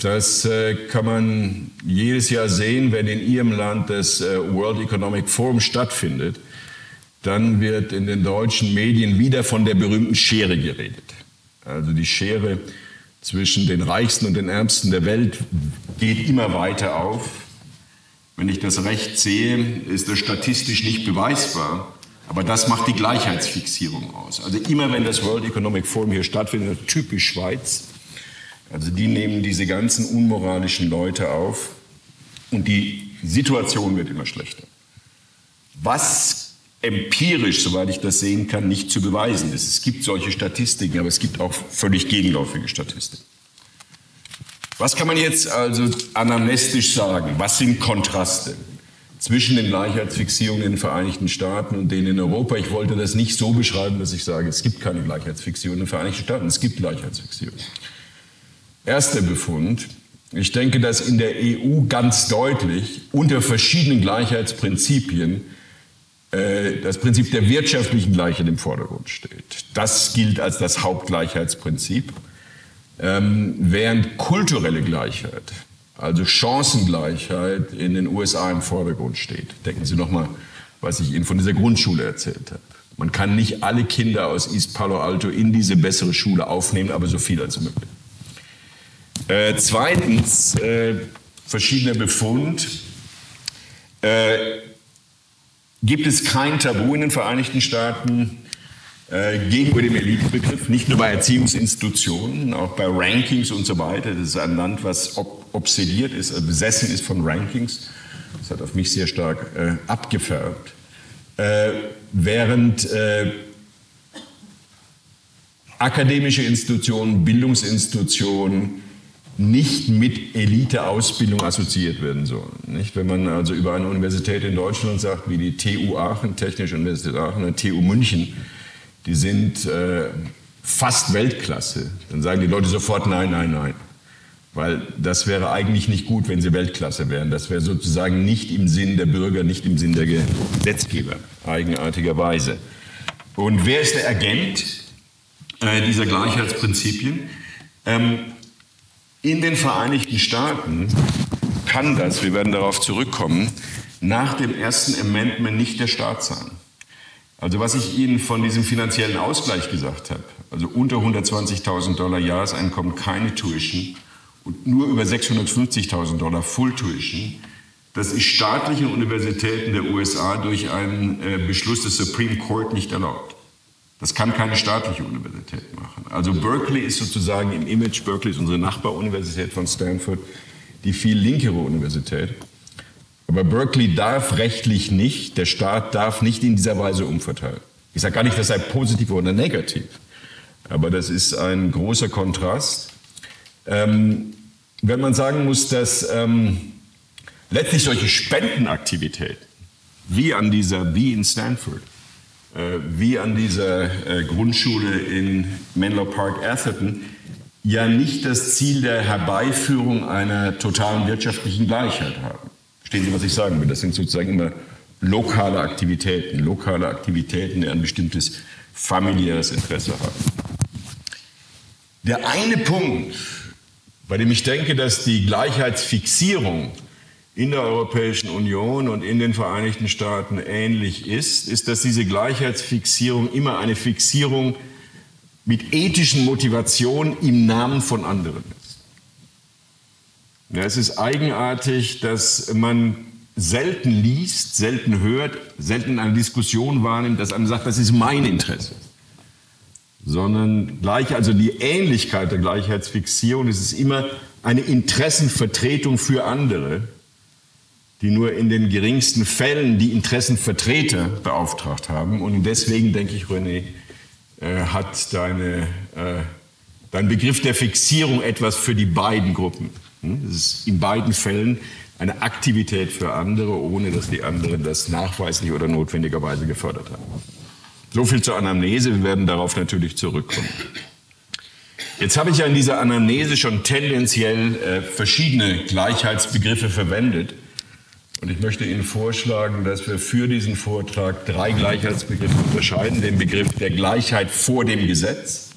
Speaker 1: Das äh, kann man jedes Jahr sehen, wenn in Ihrem Land das äh, World Economic Forum stattfindet dann wird in den deutschen Medien wieder von der berühmten Schere geredet. Also die Schere zwischen den Reichsten und den Ärmsten der Welt geht immer weiter auf. Wenn ich das recht sehe, ist das statistisch nicht beweisbar, aber das macht die Gleichheitsfixierung aus. Also immer wenn das World Economic Forum hier stattfindet, typisch Schweiz, also die nehmen diese ganzen unmoralischen Leute auf und die Situation wird immer schlechter. Was empirisch, soweit ich das sehen kann, nicht zu beweisen ist. Es gibt solche Statistiken, aber es gibt auch völlig gegenläufige Statistiken. Was kann man jetzt also anamnestisch sagen? Was sind Kontraste zwischen den Gleichheitsfixierungen in den Vereinigten Staaten und denen in Europa? Ich wollte das nicht so beschreiben, dass ich sage, es gibt keine Gleichheitsfixierung in den Vereinigten Staaten. Es gibt Gleichheitsfixierung. Erster Befund. Ich denke, dass in der EU ganz deutlich unter verschiedenen Gleichheitsprinzipien äh, das Prinzip der wirtschaftlichen Gleichheit im Vordergrund steht. Das gilt als das Hauptgleichheitsprinzip, ähm, während kulturelle Gleichheit, also Chancengleichheit in den USA im Vordergrund steht. Denken Sie nochmal, was ich Ihnen von dieser Grundschule erzählt habe. Man kann nicht alle Kinder aus East Palo Alto in diese bessere Schule aufnehmen, aber so viel als möglich. Äh, zweitens, äh, verschiedener Befund. Äh, gibt es kein Tabu in den Vereinigten Staaten gegenüber dem Elitebegriff, nicht nur bei Erziehungsinstitutionen, auch bei Rankings und so weiter. Das ist ein Land, was ob obsediert ist, also besessen ist von Rankings. Das hat auf mich sehr stark äh, abgefärbt. Äh, während äh, akademische Institutionen, Bildungsinstitutionen, nicht mit Eliteausbildung assoziiert werden sollen. Nicht? Wenn man also über eine Universität in Deutschland sagt, wie die TU Aachen, Technische Universität Aachen, TU München, die sind äh, fast Weltklasse, dann sagen die Leute sofort nein, nein, nein. Weil das wäre eigentlich nicht gut, wenn sie Weltklasse wären. Das wäre sozusagen nicht im Sinn der Bürger, nicht im Sinn der Gesetzgeber, eigenartigerweise. Und wer ist der Agent äh, dieser Gleichheitsprinzipien? Ähm, in den Vereinigten Staaten kann das, wir werden darauf zurückkommen, nach dem ersten Amendment nicht der Staat sein. Also was ich Ihnen von diesem finanziellen Ausgleich gesagt habe, also unter 120.000 Dollar Jahreseinkommen keine Tuition und nur über 650.000 Dollar Full Tuition, das ist staatlichen Universitäten der USA durch einen äh, Beschluss des Supreme Court nicht erlaubt. Das kann keine staatliche Universität machen. Also Berkeley ist sozusagen im Image, Berkeley ist unsere Nachbaruniversität von Stanford, die viel linkere Universität. Aber Berkeley darf rechtlich nicht, der Staat darf nicht in dieser Weise umverteilen. Ich sage gar nicht, das sei positiv oder negativ, aber das ist ein großer Kontrast. Ähm, wenn man sagen muss, dass ähm, letztlich solche Spendenaktivitäten, wie an dieser, wie in Stanford, äh, wie an dieser äh, Grundschule in Menlo Park, Atherton, ja nicht das Ziel der Herbeiführung einer totalen wirtschaftlichen Gleichheit haben. Verstehen Sie, was ich sagen will? Das sind sozusagen immer lokale Aktivitäten, lokale Aktivitäten, die ein bestimmtes familiäres Interesse haben. Der eine Punkt, bei dem ich denke, dass die Gleichheitsfixierung in der Europäischen Union und in den Vereinigten Staaten ähnlich ist, ist, dass diese Gleichheitsfixierung immer eine Fixierung mit ethischen Motivationen im Namen von anderen. Ja, es ist eigenartig, dass man selten liest, selten hört, selten in einer Diskussion wahrnimmt, dass einer sagt, das ist mein Interesse. Sondern gleich, also die Ähnlichkeit der Gleichheitsfixierung, es ist immer eine Interessenvertretung für andere, die nur in den geringsten Fällen die Interessenvertreter beauftragt haben. Und deswegen denke ich, René, äh, hat deine, äh, dein Begriff der Fixierung etwas für die beiden Gruppen. Hm? Es ist in beiden Fällen eine Aktivität für andere, ohne dass die anderen das nachweislich oder notwendigerweise gefördert haben. So viel zur Anamnese. Wir werden darauf natürlich zurückkommen. Jetzt habe ich ja in dieser Anamnese schon tendenziell äh, verschiedene Gleichheitsbegriffe verwendet. Und ich möchte Ihnen vorschlagen, dass wir für diesen Vortrag drei Gleichheitsbegriffe unterscheiden. Den Begriff der Gleichheit vor dem Gesetz,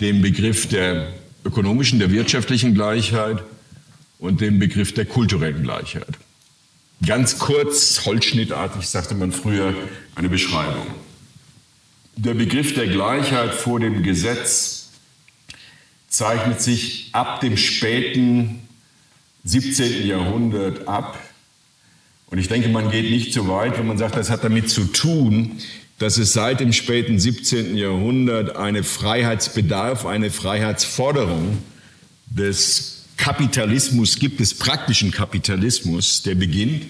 Speaker 1: den Begriff der ökonomischen, der wirtschaftlichen Gleichheit und den Begriff der kulturellen Gleichheit. Ganz kurz, holzschnittartig sagte man früher, eine Beschreibung. Der Begriff der Gleichheit vor dem Gesetz zeichnet sich ab dem späten 17. Jahrhundert ab. Und ich denke, man geht nicht so weit, wenn man sagt, das hat damit zu tun, dass es seit dem späten 17. Jahrhundert eine Freiheitsbedarf, eine Freiheitsforderung des Kapitalismus gibt, des praktischen Kapitalismus, der beginnt,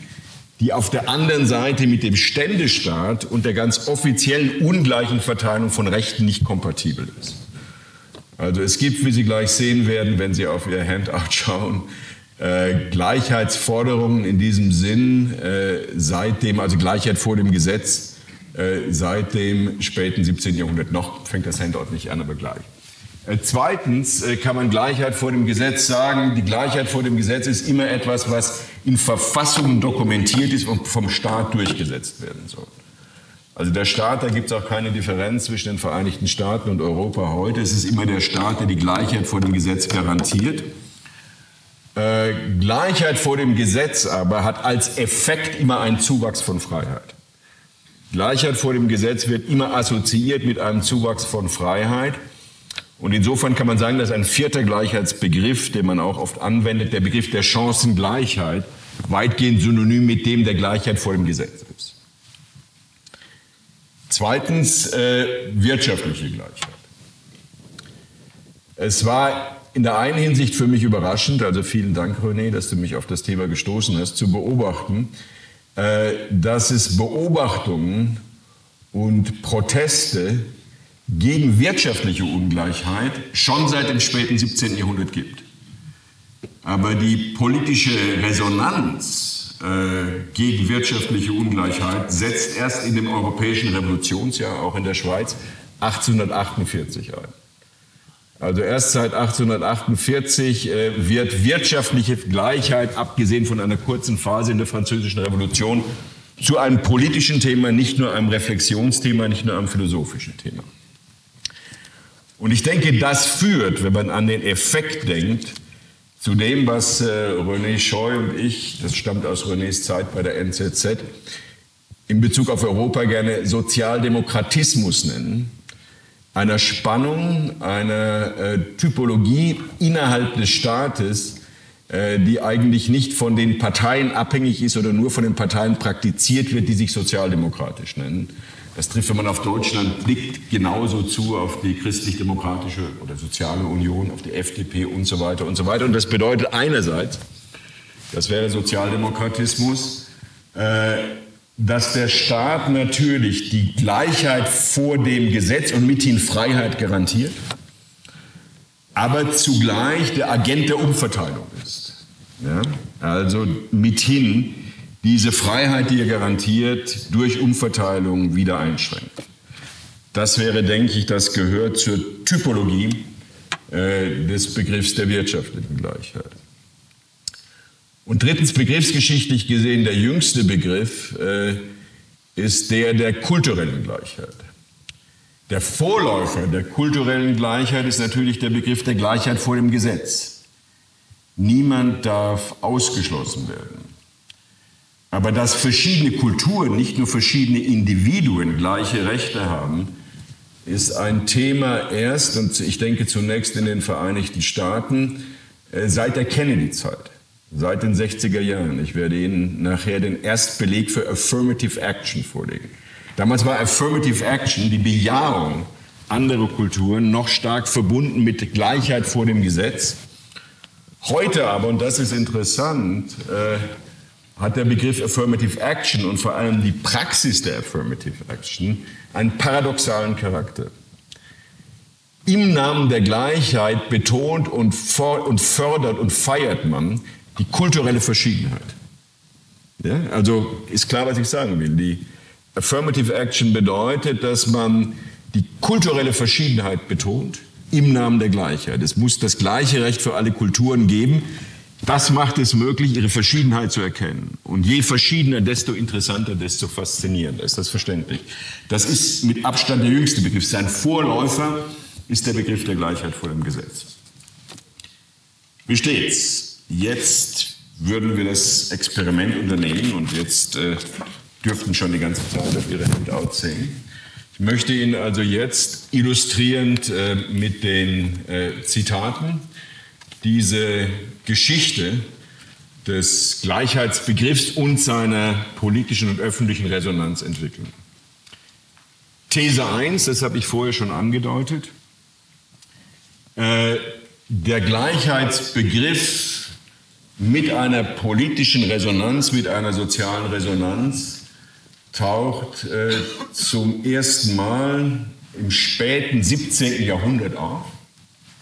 Speaker 1: die auf der anderen Seite mit dem Ständestaat und der ganz offiziellen ungleichen Verteilung von Rechten nicht kompatibel ist. Also es gibt, wie Sie gleich sehen werden, wenn Sie auf Ihr Handout schauen, äh, Gleichheitsforderungen in diesem Sinn äh, seitdem, also Gleichheit vor dem Gesetz, seit dem späten 17. Jahrhundert. Noch fängt das Handout nicht an, aber gleich. Äh, zweitens äh, kann man Gleichheit vor dem Gesetz sagen. Die Gleichheit vor dem Gesetz ist immer etwas, was in Verfassungen dokumentiert ist und vom Staat durchgesetzt werden soll. Also der Staat, da gibt es auch keine Differenz zwischen den Vereinigten Staaten und Europa heute. Es ist immer der Staat, der die Gleichheit vor dem Gesetz garantiert. Äh, Gleichheit vor dem Gesetz aber hat als Effekt immer einen Zuwachs von Freiheit. Gleichheit vor dem Gesetz wird immer assoziiert mit einem Zuwachs von Freiheit. Und insofern kann man sagen, dass ein vierter Gleichheitsbegriff, den man auch oft anwendet, der Begriff der Chancengleichheit, weitgehend synonym mit dem der Gleichheit vor dem Gesetz ist. Zweitens äh, wirtschaftliche Gleichheit. Es war in der einen Hinsicht für mich überraschend, also vielen Dank, René, dass du mich auf das Thema gestoßen hast, zu beobachten, dass es Beobachtungen und Proteste gegen wirtschaftliche Ungleichheit schon seit dem späten 17. Jahrhundert gibt. Aber die politische Resonanz äh, gegen wirtschaftliche Ungleichheit setzt erst in dem europäischen Revolutionsjahr, auch in der Schweiz, 1848 ein. Also erst seit 1848 äh, wird wirtschaftliche Gleichheit, abgesehen von einer kurzen Phase in der Französischen Revolution, zu einem politischen Thema, nicht nur einem Reflexionsthema, nicht nur einem philosophischen Thema. Und ich denke, das führt, wenn man an den Effekt denkt, zu dem, was äh, René Scheu und ich, das stammt aus Renés Zeit bei der NZZ, in Bezug auf Europa gerne Sozialdemokratismus nennen, einer Spannung, einer äh, Typologie innerhalb des Staates, äh, die eigentlich nicht von den Parteien abhängig ist oder nur von den Parteien praktiziert wird, die sich sozialdemokratisch nennen. Das trifft, wenn man auf Deutschland blickt, genauso zu auf die christlich-demokratische oder soziale Union, auf die FDP und so weiter und so weiter. Und das bedeutet einerseits, das wäre Sozialdemokratismus, äh, dass der Staat natürlich die Gleichheit vor dem Gesetz und mithin Freiheit garantiert, aber zugleich der Agent der Umverteilung ist. Ja? Also mithin diese Freiheit, die er garantiert, durch Umverteilung wieder einschränkt. Das wäre, denke ich, das gehört zur Typologie äh, des Begriffs der wirtschaftlichen Gleichheit. Und drittens, begriffsgeschichtlich gesehen, der jüngste Begriff äh, ist der der kulturellen Gleichheit. Der Vorläufer der kulturellen Gleichheit ist natürlich der Begriff der Gleichheit vor dem Gesetz. Niemand darf ausgeschlossen werden. Aber dass verschiedene Kulturen, nicht nur verschiedene Individuen gleiche Rechte haben, ist ein Thema erst, und ich denke zunächst in den Vereinigten Staaten, äh, seit der Kennedy-Zeit, seit den 60er Jahren. Ich werde Ihnen nachher den Erstbeleg für Affirmative Action vorlegen. Damals war Affirmative Action die Bejahung anderer Kulturen noch stark verbunden mit Gleichheit vor dem Gesetz. Heute aber, und das ist interessant, äh, hat der Begriff Affirmative Action und vor allem die Praxis der Affirmative Action einen paradoxalen Charakter. Im Namen der Gleichheit betont und, fördert und feiert man die kulturelle Verschiedenheit. Ja, also ist klar, was ich sagen will. Die Affirmative Action bedeutet, dass man die kulturelle Verschiedenheit betont im Namen der Gleichheit. Es muss das gleiche Recht für alle Kulturen geben. Das macht es möglich, ihre Verschiedenheit zu erkennen. Und je verschiedener, desto interessanter, desto faszinierender. Ist das verständlich? Das ist mit Abstand der jüngste Begriff. Sein Vorläufer ist der Begriff der Gleichheit vor dem Gesetz. Wie steht's? Jetzt würden wir das Experiment unternehmen und jetzt äh, dürften schon die ganze Zeit auf Ihre Handout sehen. Ich möchte Ihnen also jetzt illustrierend äh, mit den äh, Zitaten diese Geschichte des Gleichheitsbegriffs und seiner politischen und öffentlichen Resonanz entwickeln. These 1, das habe ich vorher schon angedeutet. Äh, der Gleichheitsbegriff mit einer politischen Resonanz, mit einer sozialen Resonanz taucht äh, zum ersten Mal im späten 17. Jahrhundert auf.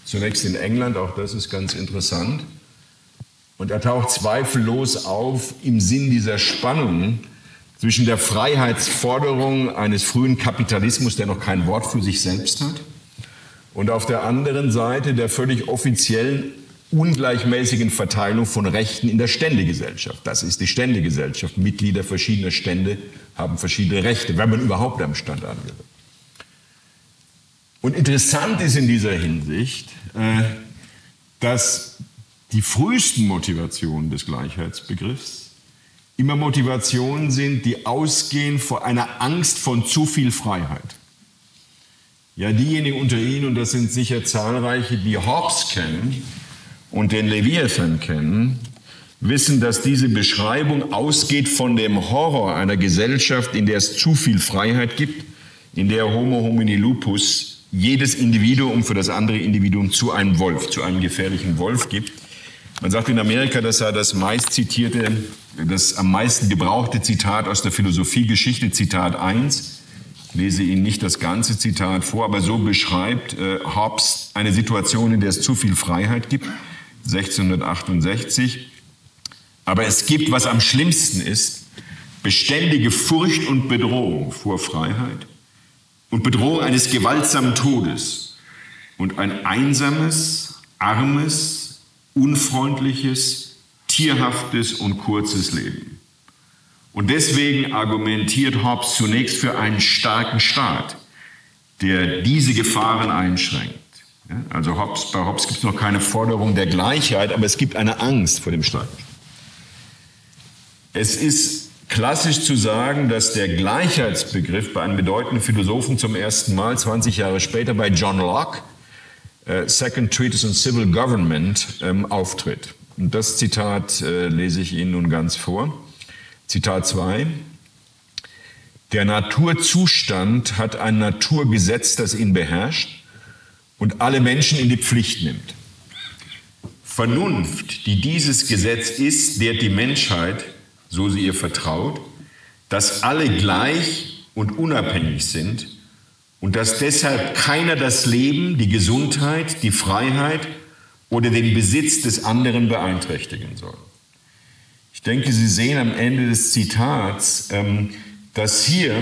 Speaker 1: Zunächst in England, auch das ist ganz interessant. Und er taucht zweifellos auf im Sinn dieser Spannung zwischen der Freiheitsforderung eines frühen Kapitalismus, der noch kein Wort für sich selbst hat, und auf der anderen Seite der völlig offiziellen ungleichmäßigen Verteilung von Rechten in der Ständegesellschaft. Das ist die Ständegesellschaft. Mitglieder verschiedener Stände haben verschiedene Rechte, wenn man überhaupt am Stand angehört. Und interessant ist in dieser Hinsicht, äh, dass die frühesten Motivationen des Gleichheitsbegriffs immer Motivationen sind, die ausgehen vor einer Angst von zu viel Freiheit. Ja, diejenigen unter Ihnen, und das sind sicher zahlreiche, die Hobbes kennen, und den Leviathan kennen, wissen, dass diese Beschreibung ausgeht von dem Horror einer Gesellschaft, in der es zu viel Freiheit gibt, in der Homo homini lupus jedes Individuum für das andere Individuum zu einem Wolf, zu einem gefährlichen Wolf gibt. Man sagt in Amerika, das sei das meist zitierte, das am meisten gebrauchte Zitat aus der Philosophiegeschichte, Zitat 1. Ich lese Ihnen nicht das ganze Zitat vor, aber so beschreibt äh, Hobbes eine Situation, in der es zu viel Freiheit gibt. 1668. Aber es gibt, was am schlimmsten ist, beständige Furcht und Bedrohung vor Freiheit und Bedrohung eines gewaltsamen Todes und ein einsames, armes, unfreundliches, tierhaftes und kurzes Leben. Und deswegen argumentiert Hobbes zunächst für einen starken Staat, der diese Gefahren einschränkt. Also Hobbes, bei Hobbes gibt es noch keine Forderung der Gleichheit, aber es gibt eine Angst vor dem Staat. Es ist klassisch zu sagen, dass der Gleichheitsbegriff bei einem bedeutenden Philosophen zum ersten Mal 20 Jahre später bei John Locke, äh, Second Treatise on Civil Government, ähm, auftritt. Und das Zitat äh, lese ich Ihnen nun ganz vor. Zitat 2. Der Naturzustand hat ein Naturgesetz, das ihn beherrscht und alle Menschen in die Pflicht nimmt. Vernunft, die dieses Gesetz ist, lehrt die Menschheit, so sie ihr vertraut, dass alle gleich und unabhängig sind und dass deshalb keiner das Leben, die Gesundheit, die Freiheit oder den Besitz des anderen beeinträchtigen soll. Ich denke, Sie sehen am Ende des Zitats, ähm, dass hier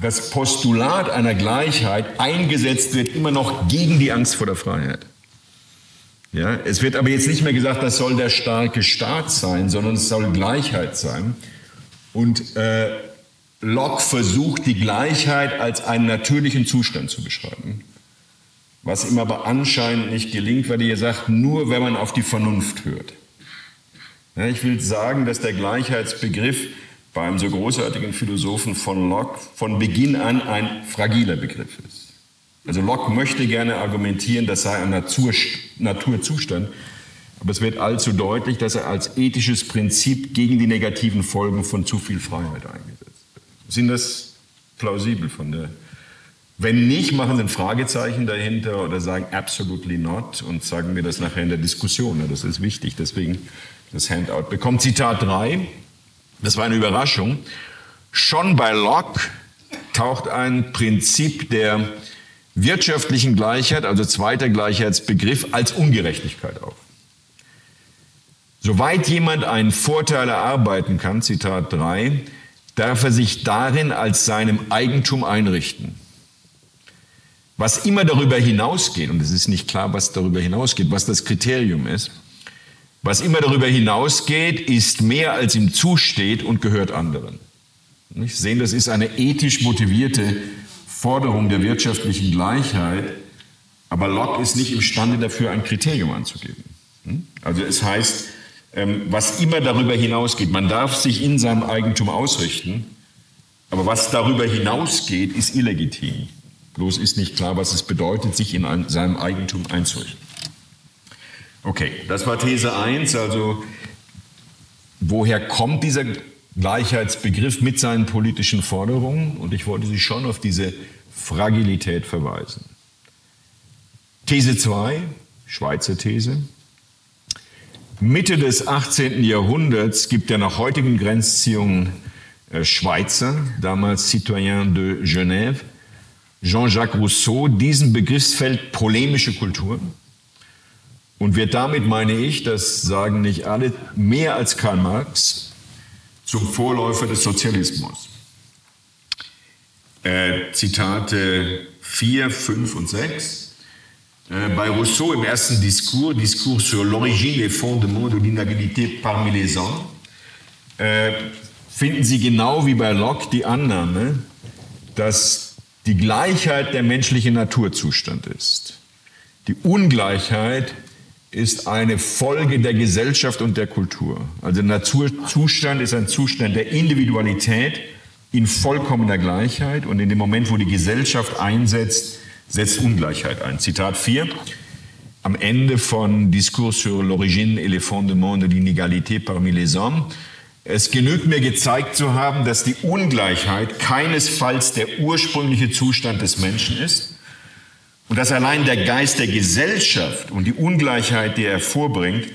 Speaker 1: das Postulat einer Gleichheit eingesetzt wird, immer noch gegen die Angst vor der Freiheit. Ja, es wird aber jetzt nicht mehr gesagt, das soll der starke Staat sein, sondern es soll Gleichheit sein. Und äh, Locke versucht, die Gleichheit als einen natürlichen Zustand zu beschreiben, was ihm aber anscheinend nicht gelingt, weil er sagt, nur wenn man auf die Vernunft hört. Ja, ich will sagen, dass der Gleichheitsbegriff bei einem so großartigen Philosophen von Locke von Beginn an ein fragiler Begriff ist. Also Locke möchte gerne argumentieren, das sei ein Natur, Naturzustand, aber es wird allzu deutlich, dass er als ethisches Prinzip gegen die negativen Folgen von zu viel Freiheit eingesetzt wird. Sind das plausibel von der? Wenn nicht, machen Sie ein Fragezeichen dahinter oder sagen absolutely not und sagen mir das nachher in der Diskussion. Das ist wichtig, deswegen das Handout bekommt. Zitat 3, das war eine Überraschung. Schon bei Locke taucht ein Prinzip der wirtschaftlichen Gleichheit, also zweiter Gleichheitsbegriff, als Ungerechtigkeit auf. Soweit jemand einen Vorteil erarbeiten kann, Zitat 3, darf er sich darin als seinem Eigentum einrichten. Was immer darüber hinausgeht, und es ist nicht klar, was darüber hinausgeht, was das Kriterium ist, was immer darüber hinausgeht, ist mehr als ihm zusteht und gehört anderen. Sie sehen, das ist eine ethisch motivierte Forderung der wirtschaftlichen Gleichheit, aber Locke ist nicht imstande dafür, ein Kriterium anzugeben. Hm? Also es heißt, ähm, was immer darüber hinausgeht, man darf sich in seinem Eigentum ausrichten, aber was darüber hinausgeht, ist illegitim. Bloß ist nicht klar, was es bedeutet, sich in seinem Eigentum einzurichten. Okay, das war These 1, also woher kommt dieser Gleichheitsbegriff mit seinen politischen Forderungen und ich wollte Sie schon auf diese Fragilität verweisen. These 2, Schweizer These. Mitte des 18. Jahrhunderts gibt er nach heutigen Grenzziehungen äh, Schweizer, damals Citoyen de Genève, Jean-Jacques Rousseau, diesen Begriffsfeld polemische Kultur und wird damit, meine ich, das sagen nicht alle, mehr als Karl Marx zum Vorläufer des Sozialismus. Äh, Zitate 4, 5 und 6. Äh, bei Rousseau im ersten Diskurs, Diskurs sur l'origine et fondement de l'inégalité parmi les hommes, äh, finden Sie genau wie bei Locke die Annahme, dass die Gleichheit der menschliche Naturzustand ist. Die Ungleichheit ist eine Folge der Gesellschaft und der Kultur. Also Naturzustand ist ein Zustand der Individualität in vollkommener Gleichheit und in dem Moment, wo die Gesellschaft einsetzt, setzt Ungleichheit ein. Zitat 4. Am Ende von Discours sur l'origine et les fondements de l'inégalité parmi les hommes. Es genügt mir gezeigt zu haben, dass die Ungleichheit keinesfalls der ursprüngliche Zustand des Menschen ist, und dass allein der Geist der Gesellschaft und die Ungleichheit, die er vorbringt,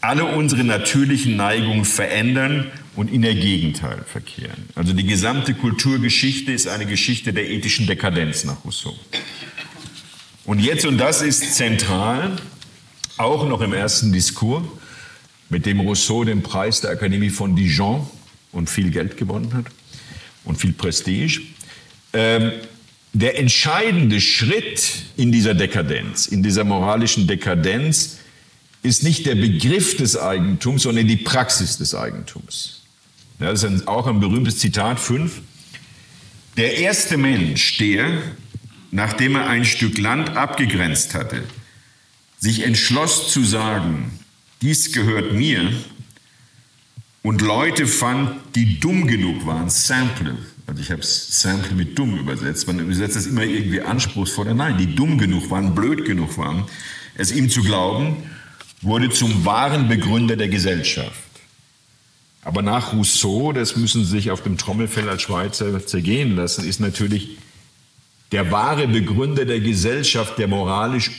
Speaker 1: alle unsere natürlichen Neigungen verändern und in der Gegenteil verkehren. Also die gesamte Kulturgeschichte ist eine Geschichte der ethischen Dekadenz nach Rousseau. Und jetzt, und das ist zentral, auch noch im ersten Diskurs, mit dem Rousseau den Preis der Akademie von Dijon und viel Geld gewonnen hat und viel Prestige, ähm, der entscheidende Schritt in dieser Dekadenz, in dieser moralischen Dekadenz, ist nicht der Begriff des Eigentums, sondern die Praxis des Eigentums. Das ist auch ein berühmtes Zitat 5. Der erste Mensch, der, nachdem er ein Stück Land abgegrenzt hatte, sich entschloss zu sagen, dies gehört mir, und Leute fand, die dumm genug waren, Sample, also ich habe Sample mit dumm übersetzt, man übersetzt das immer irgendwie anspruchsvoller, nein, die dumm genug waren, blöd genug waren, es ihm zu glauben, wurde zum wahren Begründer der Gesellschaft. Aber nach Rousseau, das müssen Sie sich auf dem Trommelfell als Schweizer zergehen lassen, ist natürlich der wahre Begründer der Gesellschaft der moralisch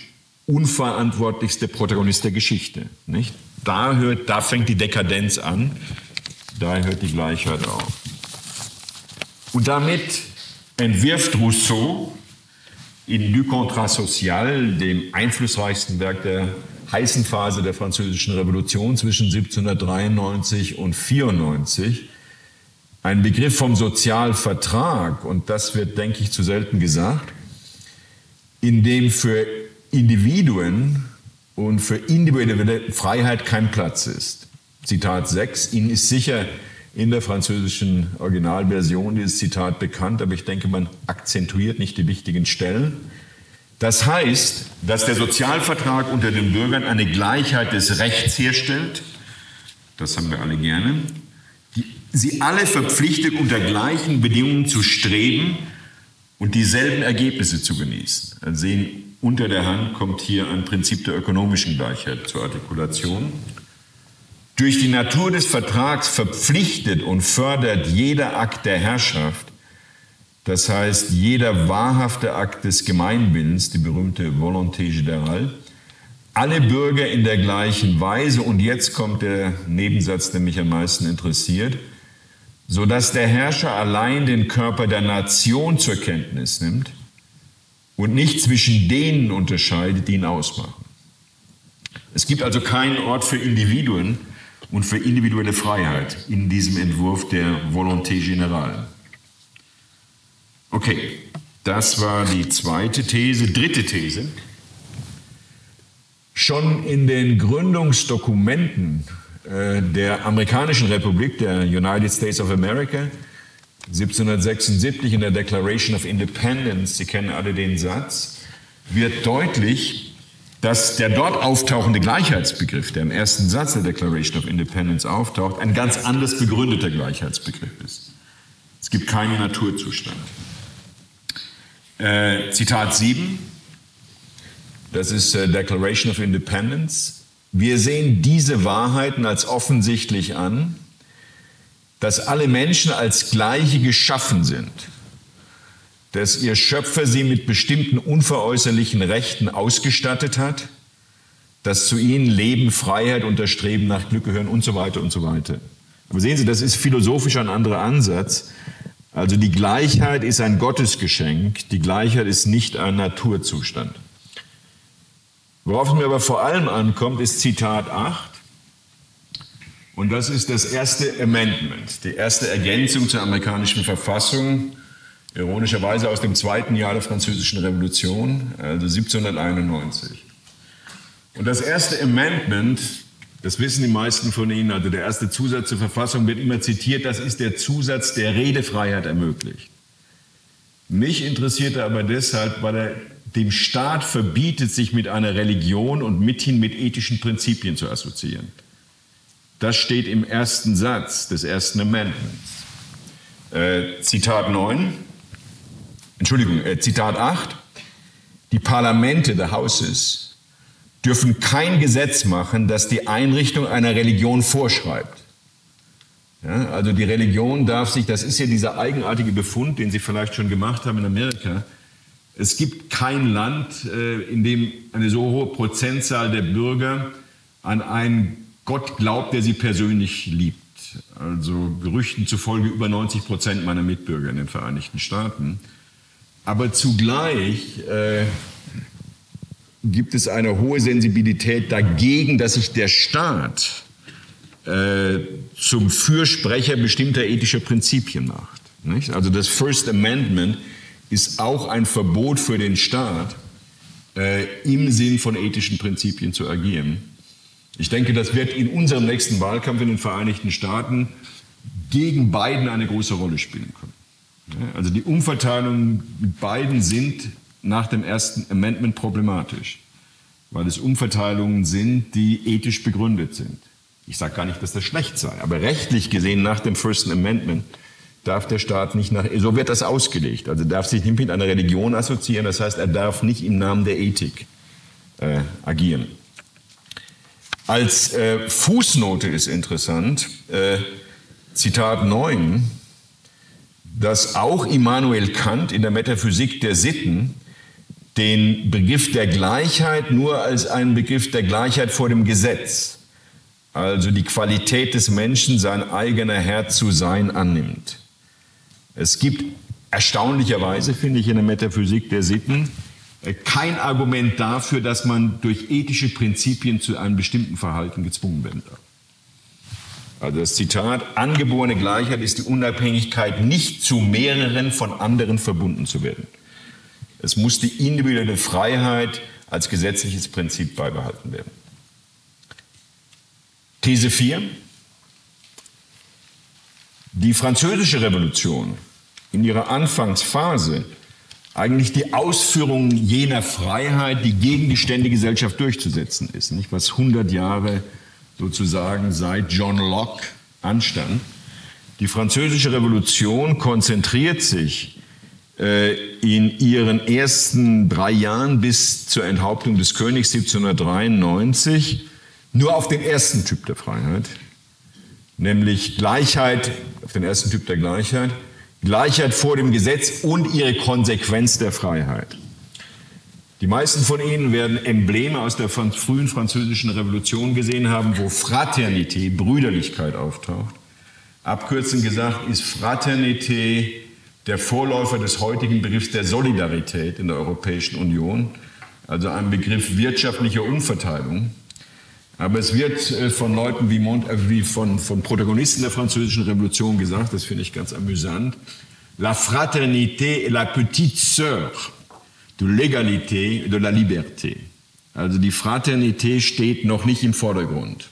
Speaker 1: unverantwortlichste Protagonist der Geschichte. Nicht? Da, hört, da fängt die Dekadenz an, da hört die Gleichheit auf. Und damit entwirft Rousseau in Du Contrat Social, dem einflussreichsten Werk der heißen Phase der Französischen Revolution zwischen 1793 und 94 ein Begriff vom Sozialvertrag, und das wird, denke ich, zu selten gesagt, in dem für Individuen und für individuelle Freiheit kein Platz ist. Zitat 6, Ihnen ist sicher in der französischen Originalversion dieses Zitat bekannt, aber ich denke, man akzentuiert nicht die wichtigen Stellen. Das heißt, dass der Sozialvertrag unter den Bürgern eine Gleichheit des Rechts herstellt, das haben wir alle gerne, die, sie alle verpflichtet, unter gleichen Bedingungen zu streben und dieselben Ergebnisse zu genießen. Dann sehen, unter der Hand kommt hier ein Prinzip der ökonomischen Gleichheit zur Artikulation. Durch die Natur des Vertrags verpflichtet und fördert jeder Akt der Herrschaft. Das heißt, jeder wahrhafte Akt des Gemeinwillens, die berühmte Volonté générale, alle Bürger in der gleichen Weise, und jetzt kommt der Nebensatz, der mich am meisten interessiert, so dass der Herrscher allein den Körper der Nation zur Kenntnis nimmt und nicht zwischen denen unterscheidet, die ihn ausmachen. Es gibt also keinen Ort für Individuen und für individuelle Freiheit in diesem Entwurf der Volonté générale. Okay, das war die zweite These. Dritte These. Schon in den Gründungsdokumenten äh, der amerikanischen Republik, der United States of America, 1776 in der Declaration of Independence, Sie kennen alle den Satz, wird deutlich, dass der dort auftauchende Gleichheitsbegriff, der im ersten Satz der Declaration of Independence auftaucht, ein ganz anders begründeter Gleichheitsbegriff ist. Es gibt keinen Naturzustand. Äh, Zitat 7, das ist äh, Declaration of Independence. Wir sehen diese Wahrheiten als offensichtlich an, dass alle Menschen als Gleiche geschaffen sind, dass ihr Schöpfer sie mit bestimmten unveräußerlichen Rechten ausgestattet hat, dass zu ihnen Leben, Freiheit und das Streben nach Glück gehören und so weiter und so weiter. Aber sehen Sie, das ist philosophisch ein anderer Ansatz. Also die Gleichheit ist ein Gottesgeschenk, die Gleichheit ist nicht ein Naturzustand. Worauf es mir aber vor allem ankommt, ist Zitat 8. Und das ist das erste Amendment, die erste Ergänzung zur amerikanischen Verfassung, ironischerweise aus dem zweiten Jahr der Französischen Revolution, also 1791. Und das erste Amendment das wissen die meisten von Ihnen. Also der erste Zusatz zur Verfassung wird immer zitiert. Das ist der Zusatz, der Redefreiheit ermöglicht. Mich interessiert er aber deshalb, weil er dem Staat verbietet, sich mit einer Religion und mithin mit ethischen Prinzipien zu assoziieren. Das steht im ersten Satz des ersten Amendments. Äh, Zitat 9, Entschuldigung, äh, Zitat 8. Die Parlamente, der Houses, dürfen kein Gesetz machen, das die Einrichtung einer Religion vorschreibt. Ja, also die Religion darf sich, das ist ja dieser eigenartige Befund, den Sie vielleicht schon gemacht haben in Amerika. Es gibt kein Land, äh, in dem eine so hohe Prozentzahl der Bürger an einen Gott glaubt, der sie persönlich liebt. Also Gerüchten zufolge über 90 Prozent meiner Mitbürger in den Vereinigten Staaten. Aber zugleich äh, gibt es eine hohe Sensibilität dagegen, dass sich der Staat äh, zum Fürsprecher bestimmter ethischer Prinzipien macht. Nicht? Also das First Amendment ist auch ein Verbot für den Staat, äh, im Sinn von ethischen Prinzipien zu agieren. Ich denke, das wird in unserem nächsten Wahlkampf in den Vereinigten Staaten gegen Biden eine große Rolle spielen können. Also die Umverteilungen mit Biden sind nach dem ersten Amendment problematisch, weil es Umverteilungen sind, die ethisch begründet sind. Ich sage gar nicht, dass das schlecht sei, aber rechtlich gesehen nach dem First Amendment darf der Staat nicht nach, so wird das ausgelegt, also darf sich nicht mit einer Religion assoziieren, das heißt, er darf nicht im Namen der Ethik äh, agieren. Als äh, Fußnote ist interessant, äh, Zitat 9, dass auch Immanuel Kant in der Metaphysik der Sitten den Begriff der Gleichheit nur als einen Begriff der Gleichheit vor dem Gesetz, also die Qualität des Menschen, sein eigener Herr zu sein, annimmt. Es gibt erstaunlicherweise, finde ich, in der Metaphysik der Sitten äh, kein Argument dafür, dass man durch ethische Prinzipien zu einem bestimmten Verhalten gezwungen werden darf. Also das Zitat, angeborene Gleichheit ist die Unabhängigkeit, nicht zu mehreren von anderen verbunden zu werden. Es muss die individuelle Freiheit als gesetzliches Prinzip beibehalten werden. These 4. Die französische Revolution in ihrer Anfangsphase eigentlich die Ausführung jener Freiheit, die gegen die Ständegesellschaft durchzusetzen ist, nicht was 100 Jahre sozusagen seit John Locke anstand. Die französische Revolution konzentriert sich äh, in ihren ersten drei Jahren bis zur Enthauptung des Königs 1793 nur auf den ersten Typ der Freiheit, nämlich Gleichheit, auf den ersten Typ der Gleichheit, Gleichheit vor dem Gesetz und ihre Konsequenz der Freiheit. Die meisten von Ihnen werden Embleme aus der frühen französischen Revolution gesehen haben, wo Fraternité, Brüderlichkeit auftaucht. Abkürzend gesagt ist Fraternité der Vorläufer des heutigen Begriffs der Solidarität in der Europäischen Union, also ein Begriff wirtschaftlicher Umverteilung. Aber es wird äh, von Leuten wie, Mont, äh, wie von, von Protagonisten der französischen Revolution gesagt, das finde ich ganz amüsant. La fraternité est la petite sœur de l'égalité de la liberté. Also die Fraternité steht noch nicht im Vordergrund.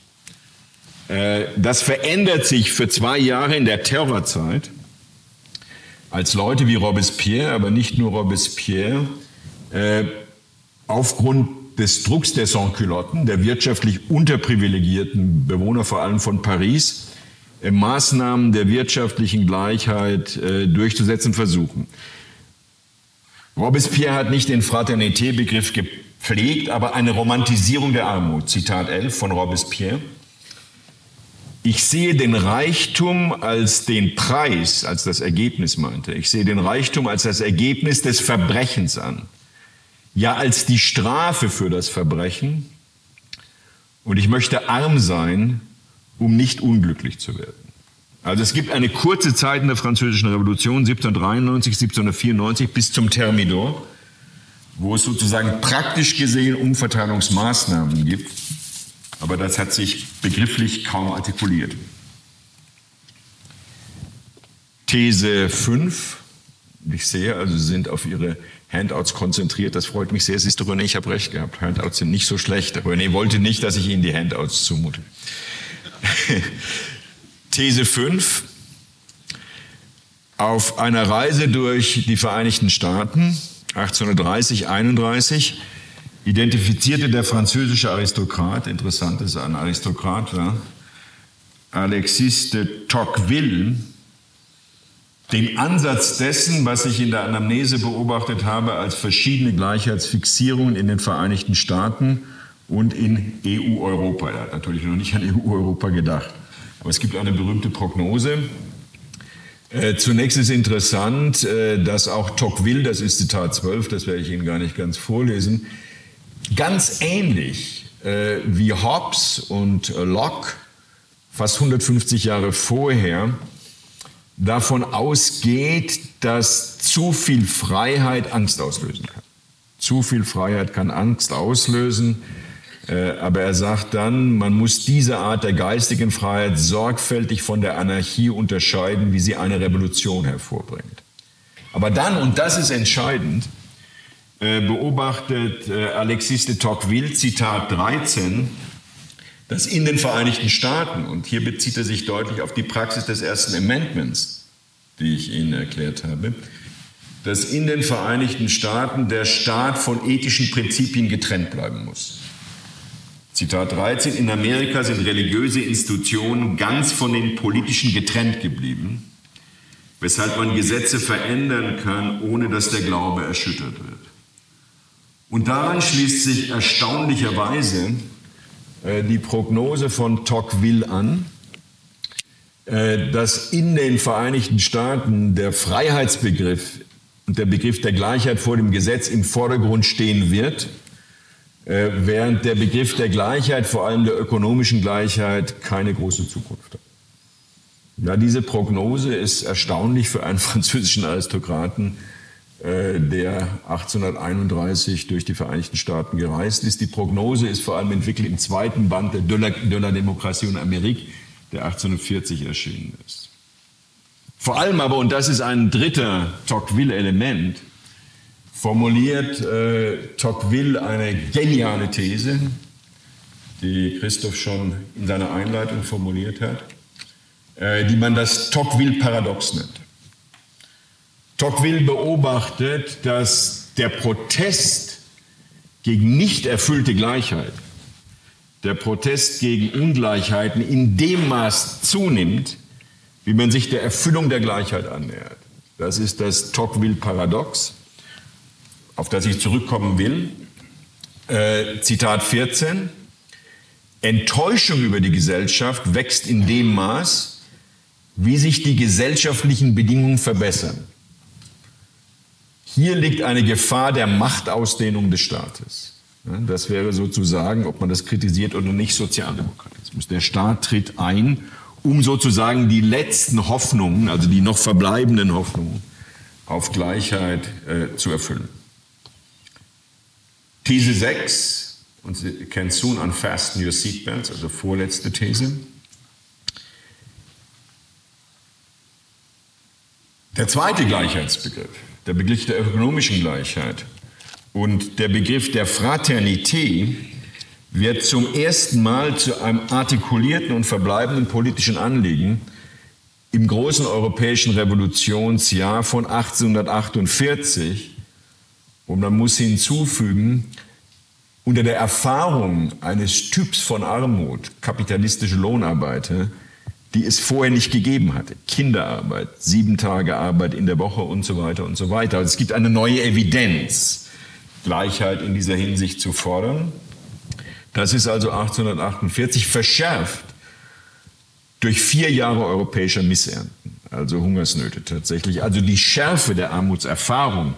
Speaker 1: Äh, das verändert sich für zwei Jahre in der Terrorzeit, als Leute wie Robespierre, aber nicht nur Robespierre, aufgrund des Drucks der Sans-Culotten, der wirtschaftlich unterprivilegierten Bewohner vor allem von Paris, äh, Maßnahmen der wirtschaftlichen Gleichheit äh, durchzusetzen versuchen. Robespierre hat nicht den Fraternité-Begriff gepflegt, aber eine Romantisierung der Armut. Zitat 11 von Robespierre. Ich sehe den Reichtum als den Preis, als das Ergebnis meinte. Ich sehe den Reichtum als das Ergebnis des Verbrechens an ja als die Strafe für das Verbrechen. Und ich möchte arm sein, um nicht unglücklich zu werden. Also es gibt eine kurze Zeit in der Französischen Revolution, 1793, 1794 bis zum Thermidor, wo es sozusagen praktisch gesehen Umverteilungsmaßnahmen gibt. Aber das hat sich begrifflich kaum artikuliert. These 5. Ich sehe, also Sie sind auf Ihre Handouts konzentriert. Das freut mich sehr. Siehst du, René, ich habe recht gehabt. Handouts sind nicht so schlecht. René wollte nicht, dass ich Ihnen die Handouts zumute. These 5. Auf einer Reise durch die Vereinigten Staaten 1830, 31 identifizierte der französische Aristokrat, interessant, dass er ein Aristokrat war, Alexis de Tocqueville, den Ansatz dessen, was ich in der Anamnese beobachtet habe, als verschiedene Gleichheitsfixierungen in den Vereinigten Staaten und in EU-Europa. Er hat natürlich noch nicht an EU-Europa gedacht. Aber es gibt eine berühmte Prognose. Äh, zunächst ist interessant, äh, dass auch Tocqueville, das ist Zitat 12, das werde ich Ihnen gar nicht ganz vorlesen, ganz ähnlich äh, wie Hobbes und Locke fast 150 Jahre vorher davon ausgeht, dass zu viel Freiheit Angst auslösen kann. Zu viel Freiheit kann Angst auslösen. Äh, aber er sagt dann, man muss diese Art der geistigen Freiheit sorgfältig von der Anarchie unterscheiden, wie sie eine Revolution hervorbringt. Aber dann, und das ist entscheidend, äh, beobachtet äh, Alexis de Tocqueville, Zitat 13, dass in den Vereinigten Staaten, und hier bezieht er sich deutlich auf die Praxis des ersten Amendments, die ich Ihnen erklärt habe, dass in den Vereinigten Staaten der Staat von ethischen Prinzipien getrennt bleiben muss. Zitat 13, in Amerika sind religiöse Institutionen ganz von den politischen getrennt geblieben, weshalb man Gesetze verändern kann, ohne dass der Glaube erschüttert wird. Und daran schließt sich erstaunlicherweise äh, die Prognose von Tocqueville an, äh, dass in den Vereinigten Staaten der Freiheitsbegriff und der Begriff der Gleichheit vor dem Gesetz im Vordergrund stehen wird, äh, während der Begriff der Gleichheit, vor allem der ökonomischen Gleichheit, keine große Zukunft hat. Ja, diese Prognose ist erstaunlich für einen französischen Aristokraten, äh, der 1831 durch die Vereinigten Staaten gereist ist. Die Prognose ist vor allem entwickelt im zweiten Band der De la, de la Démocratie en Amérique, der 1840 erschienen ist. Vor allem aber, und das ist ein dritter Tocqueville-Element, formuliert äh, Tocqueville eine geniale These, die Christoph schon in seiner Einleitung formuliert hat, äh, die man das Tocqueville-Paradox nennt. Tocqueville beobachtet, dass der Protest gegen nicht erfüllte Gleichheit, der Protest gegen Ungleichheiten in dem Maß zunimmt, wie man sich der Erfüllung der Gleichheit annähert. Das ist das Tocqueville-Paradox, auf das ich zurückkommen will. Äh, Zitat 14. Enttäuschung über die Gesellschaft wächst in dem Maß, wie sich die gesellschaftlichen Bedingungen verbessern. Hier liegt eine Gefahr der Machtausdehnung des Staates. Das wäre sozusagen, ob man das kritisiert oder nicht, Sozialdemokratismus. Der Staat tritt ein um sozusagen die letzten Hoffnungen, also die noch verbleibenden Hoffnungen auf Gleichheit äh, zu erfüllen. These 6, und Sie can soon unfasten your seatbelts, also vorletzte These. Der zweite Gleichheitsbegriff, der Begriff der ökonomischen Gleichheit und der Begriff der Fraternité wird zum ersten Mal zu einem artikulierten und verbleibenden politischen Anliegen im großen europäischen Revolutionsjahr von 1848. Und man muss hinzufügen, unter der Erfahrung eines Typs von Armut, kapitalistische Lohnarbeiter, die es vorher nicht gegeben hatte. Kinderarbeit, sieben Tage Arbeit in der Woche und so weiter und so weiter. Also es gibt eine neue Evidenz, Gleichheit in dieser Hinsicht zu fordern. Das ist also 1848 verschärft durch vier Jahre europäischer Missernten, also Hungersnöte tatsächlich. Also die Schärfe der Armutserfahrung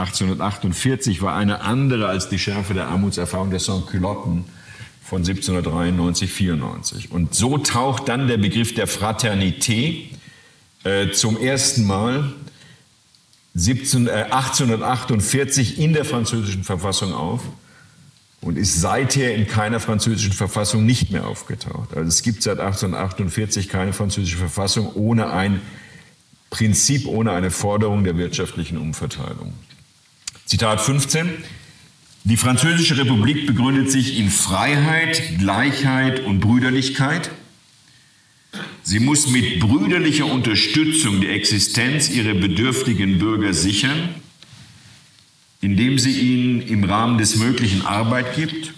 Speaker 1: 1848 war eine andere als die Schärfe der Armutserfahrung der Sans-Culotten von 1793, 94. Und so taucht dann der Begriff der Fraternité äh, zum ersten Mal 17, äh, 1848 in der französischen Verfassung auf und ist seither in keiner französischen Verfassung nicht mehr aufgetaucht. Also es gibt seit 1848 keine französische Verfassung ohne ein Prinzip, ohne eine Forderung der wirtschaftlichen Umverteilung. Zitat 15. Die Französische Republik begründet sich in Freiheit, Gleichheit und Brüderlichkeit. Sie muss mit brüderlicher Unterstützung die Existenz ihrer bedürftigen Bürger sichern indem sie ihnen im Rahmen des Möglichen Arbeit gibt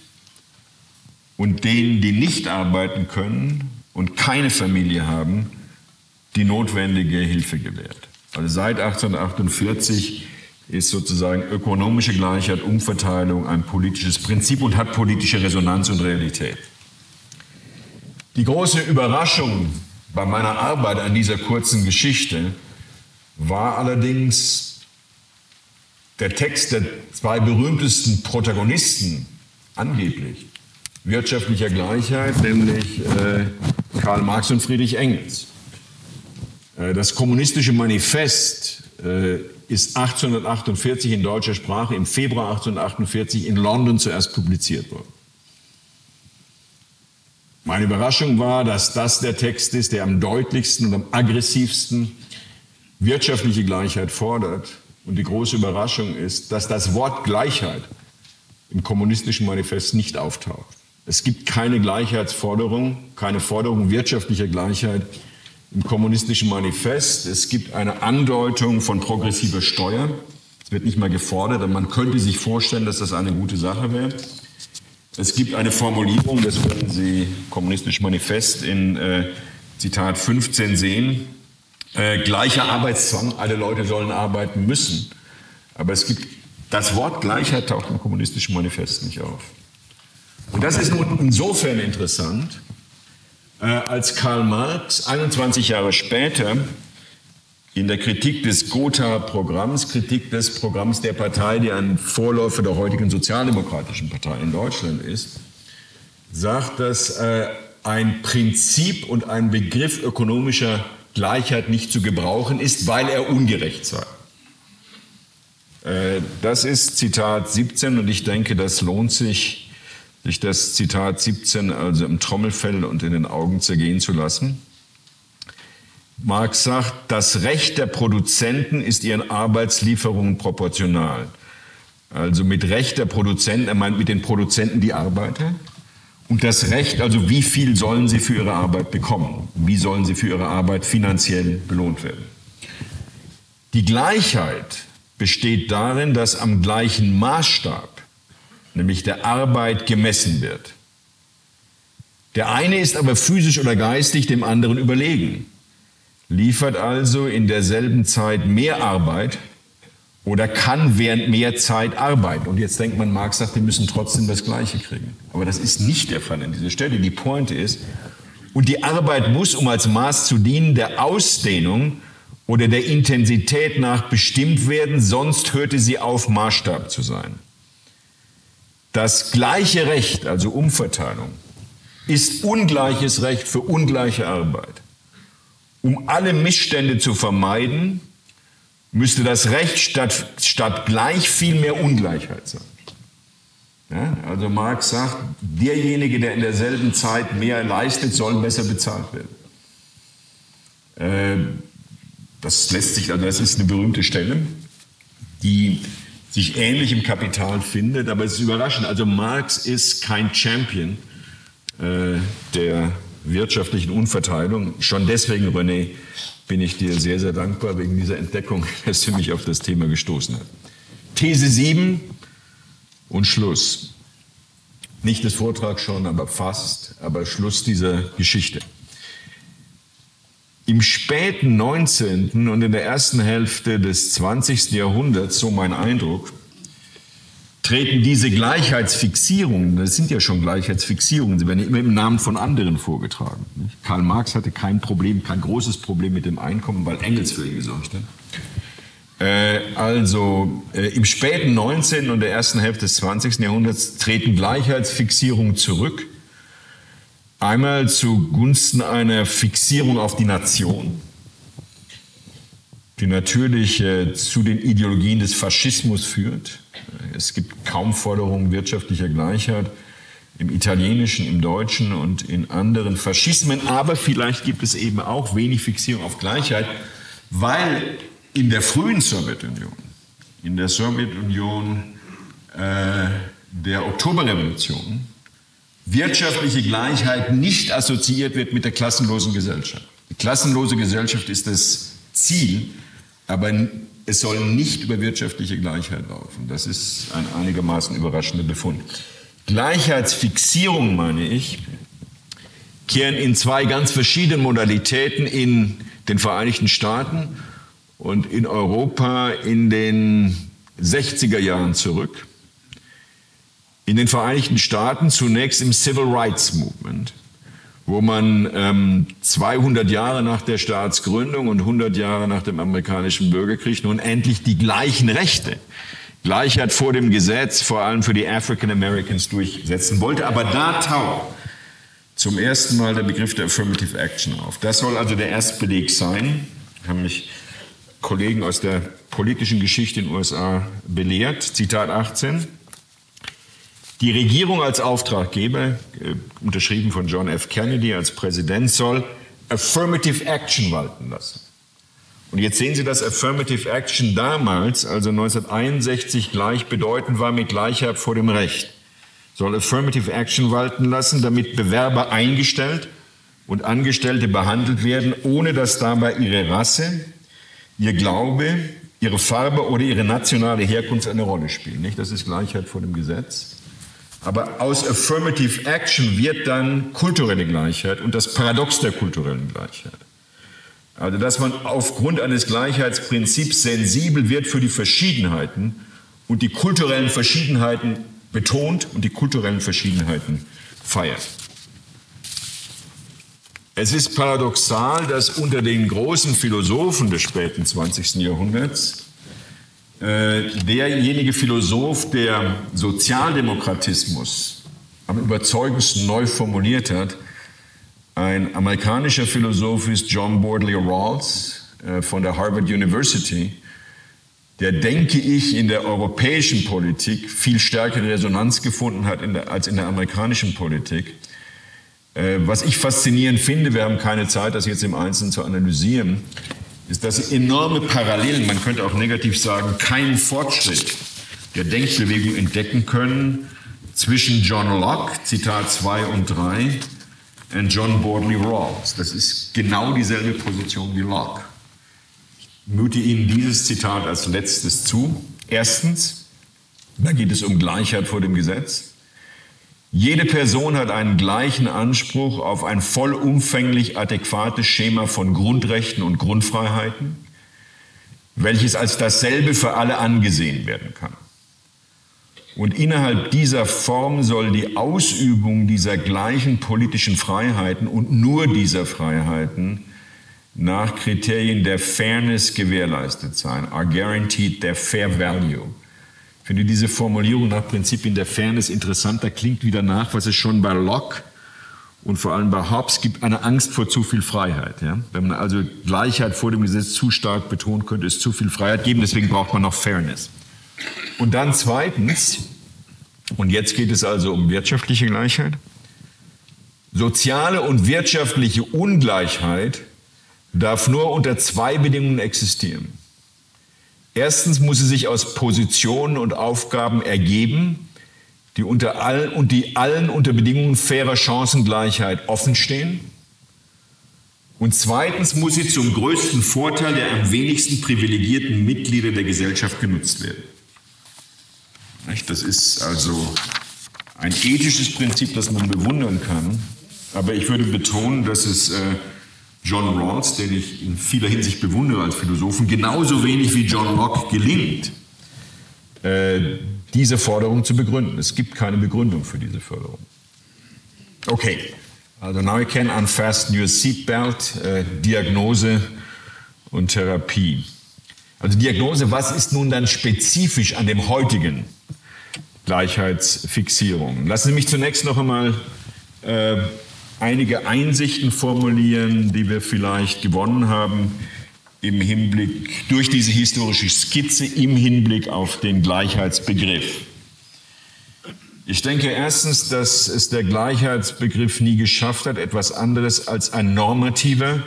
Speaker 1: und denen, die nicht arbeiten können und keine Familie haben, die notwendige Hilfe gewährt. Also seit 1848 ist sozusagen ökonomische Gleichheit, Umverteilung ein politisches Prinzip und hat politische Resonanz und Realität. Die große Überraschung bei meiner Arbeit an dieser kurzen Geschichte war allerdings der Text der zwei berühmtesten Protagonisten angeblich wirtschaftlicher Gleichheit, nämlich äh, Karl Marx und Friedrich Engels. Äh, das kommunistische Manifest äh, ist 1848 in deutscher Sprache im Februar 1848 in London zuerst publiziert worden. Meine Überraschung war, dass das der Text ist, der am deutlichsten und am aggressivsten wirtschaftliche Gleichheit fordert und die große Überraschung ist, dass das Wort Gleichheit im kommunistischen Manifest nicht auftaucht. Es gibt keine Gleichheitsforderung, keine Forderung wirtschaftlicher Gleichheit im kommunistischen Manifest. Es gibt eine Andeutung von progressiver Steuer. Es wird nicht mal gefordert, aber man könnte sich vorstellen, dass das eine gute Sache wäre. Es gibt eine Formulierung, das würden Sie kommunistisch Manifest in äh, Zitat 15 sehen, äh, gleicher Arbeitszwang, alle Leute sollen arbeiten müssen. Aber es gibt, das Wort Gleichheit taucht im kommunistischen Manifest nicht auf. Und das ist nun insofern interessant, äh, als Karl Marx 21 Jahre später in der Kritik des Gotha-Programms, Kritik des Programms der Partei, die ein Vorläufer der heutigen sozialdemokratischen Partei in Deutschland ist, sagt, dass äh, ein Prinzip und ein Begriff ökonomischer Gleichheit nicht zu gebrauchen ist, weil er ungerecht sei. Äh, das ist Zitat 17 und ich denke, das lohnt sich, sich das Zitat 17 also im Trommelfell und in den Augen zergehen zu lassen. Marx sagt, das Recht der Produzenten ist ihren Arbeitslieferungen proportional. Also mit Recht der Produzenten, er meint mit den Produzenten die Arbeiter. Und das Recht, also wie viel sollen sie für ihre Arbeit bekommen? Wie sollen sie für ihre Arbeit finanziell belohnt werden? Die Gleichheit besteht darin, dass am gleichen Maßstab, nämlich der Arbeit, gemessen wird. Der eine ist aber physisch oder geistig dem anderen überlegen liefert also in derselben Zeit mehr Arbeit oder kann während mehr Zeit arbeiten. Und jetzt denkt man, Marx sagt, wir müssen trotzdem das Gleiche kriegen. Aber das ist nicht der Fall an dieser Stelle. Die Pointe ist, und die Arbeit muss, um als Maß zu dienen, der Ausdehnung oder der Intensität nach bestimmt werden, sonst hörte sie auf, Maßstab zu sein. Das gleiche Recht, also Umverteilung, ist ungleiches Recht für ungleiche Arbeit. Um alle Missstände zu vermeiden, müsste das Recht statt, statt gleich viel mehr Ungleichheit sein. Ja, also Marx sagt, derjenige, der in derselben Zeit mehr leistet, soll besser bezahlt werden. Äh, das lässt sich, also das ist eine berühmte Stelle, die sich ähnlich im Kapital findet, aber es ist überraschend. Also Marx ist kein Champion äh, der wirtschaftlichen Unverteilung. Schon deswegen, René, bin ich dir sehr, sehr dankbar wegen dieser Entdeckung, dass du mich auf das Thema gestoßen hast. These 7 und Schluss. Nicht des Vortrags schon, aber fast, aber Schluss dieser Geschichte. Im späten 19. und in der ersten Hälfte des 20. Jahrhunderts, so mein Eindruck, treten diese Gleichheitsfixierungen, das sind ja schon Gleichheitsfixierungen, sie werden ja immer im Namen von anderen vorgetragen. Karl Marx hatte kein Problem, kein großes Problem mit dem Einkommen, weil Engels für ihn gesorgt hat. Äh, also äh, im späten 19. und der ersten Hälfte des 20. Jahrhunderts treten Gleichheitsfixierungen zurück. Einmal zugunsten einer Fixierung auf die Nation, die natürlich äh, zu den Ideologien des Faschismus führt es gibt kaum Forderungen wirtschaftlicher Gleichheit im italienischen, im deutschen und in anderen Faschismen. Aber vielleicht gibt es eben auch wenig Fixierung auf Gleichheit, weil in der frühen Sowjetunion, in der Sowjetunion äh, der Oktoberrevolution, wirtschaftliche Gleichheit nicht assoziiert wird mit der klassenlosen Gesellschaft. Die klassenlose Gesellschaft ist das Ziel, aber es soll nicht über wirtschaftliche Gleichheit laufen. Das ist ein einigermaßen überraschender Befund. Gleichheitsfixierung, meine ich, kehren in zwei ganz verschiedenen Modalitäten in den Vereinigten Staaten und in Europa in den 60er Jahren zurück. In den Vereinigten Staaten zunächst im Civil Rights Movement wo man ähm, 200 Jahre nach der Staatsgründung und 100 Jahre nach dem amerikanischen Bürgerkrieg nun endlich die gleichen Rechte, Gleichheit vor dem Gesetz, vor allem für die African Americans durchsetzen wollte. Aber da taucht zum ersten Mal der Begriff der Affirmative Action auf. Das soll also der Erstbeleg sein, haben mich Kollegen aus der politischen Geschichte in den USA belehrt. Zitat 18. Die Regierung als Auftraggeber, äh, unterschrieben von John F. Kennedy als Präsident, soll Affirmative Action walten lassen. Und jetzt sehen Sie, dass Affirmative Action damals, also 1961, gleichbedeutend war mit Gleichheit vor dem Recht. soll Affirmative Action walten lassen, damit Bewerber eingestellt und Angestellte behandelt werden, ohne dass dabei ihre Rasse, ihr Glaube, ihre Farbe oder ihre nationale Herkunft eine Rolle spielen. Nicht? Das ist Gleichheit vor dem Gesetz. Aber aus Affirmative Action wird dann kulturelle Gleichheit und das Paradox der kulturellen Gleichheit. Also, dass man aufgrund eines Gleichheitsprinzips sensibel wird für die Verschiedenheiten und die kulturellen Verschiedenheiten betont und die kulturellen Verschiedenheiten feiert. Es ist paradoxal, dass unter den großen Philosophen des späten 20. Jahrhunderts derjenige Philosoph, der Sozialdemokratismus am überzeugendsten neu formuliert hat, ein amerikanischer Philosoph ist John Bordley Rawls äh, von der Harvard University, der, denke ich, in der europäischen Politik viel stärkere Resonanz gefunden hat als in der amerikanischen Politik. Äh, was ich faszinierend finde, wir haben keine Zeit, das jetzt im Einzelnen zu analysieren, ist, sie enorme Parallelen, man könnte auch negativ sagen, keinen Fortschritt der Denkbewegung entdecken können zwischen John Locke, Zitat 2 und 3, und John Bordley Rawls. Das ist genau dieselbe Position wie Locke. Ich mute Ihnen dieses Zitat als letztes zu. Erstens, da geht es um Gleichheit vor dem Gesetz. Jede Person hat einen gleichen Anspruch auf ein vollumfänglich adäquates Schema von Grundrechten und Grundfreiheiten, welches als dasselbe für alle angesehen werden kann. Und innerhalb dieser Form soll die Ausübung dieser gleichen politischen Freiheiten und nur dieser Freiheiten nach Kriterien der Fairness gewährleistet sein, are guaranteed their fair value ich finde diese Formulierung nach Prinzipien der Fairness interessant. Da klingt wieder nach, was es schon bei Locke und vor allem bei Hobbes gibt, eine Angst vor zu viel Freiheit. Ja? Wenn man also Gleichheit vor dem Gesetz zu stark betonen könnte, es zu viel Freiheit geben. Deswegen braucht man noch Fairness. Und dann zweitens, und jetzt geht es also um wirtschaftliche Gleichheit. Soziale und wirtschaftliche Ungleichheit darf nur unter zwei Bedingungen existieren. Erstens muss sie sich aus Positionen und Aufgaben ergeben, die unter all, und die allen unter Bedingungen fairer Chancengleichheit offenstehen. Und zweitens muss sie zum größten Vorteil der am wenigsten privilegierten Mitglieder der Gesellschaft genutzt werden. Das ist also ein ethisches Prinzip, das man bewundern kann. Aber ich würde betonen, dass es äh, John Rawls, den ich in vieler Hinsicht bewundere als Philosophen, genauso wenig wie John Locke gelingt, äh, diese Forderung zu begründen. Es gibt keine Begründung für diese Förderung. Okay, also now you can unfasten your seatbelt, äh, Diagnose und Therapie. Also Diagnose, was ist nun dann spezifisch an dem heutigen Gleichheitsfixierung? Lassen Sie mich zunächst noch einmal äh, einige Einsichten formulieren, die wir vielleicht gewonnen haben im Hinblick durch diese historische Skizze im Hinblick auf den Gleichheitsbegriff. Ich denke erstens, dass es der Gleichheitsbegriff nie geschafft hat, etwas anderes als ein normativer,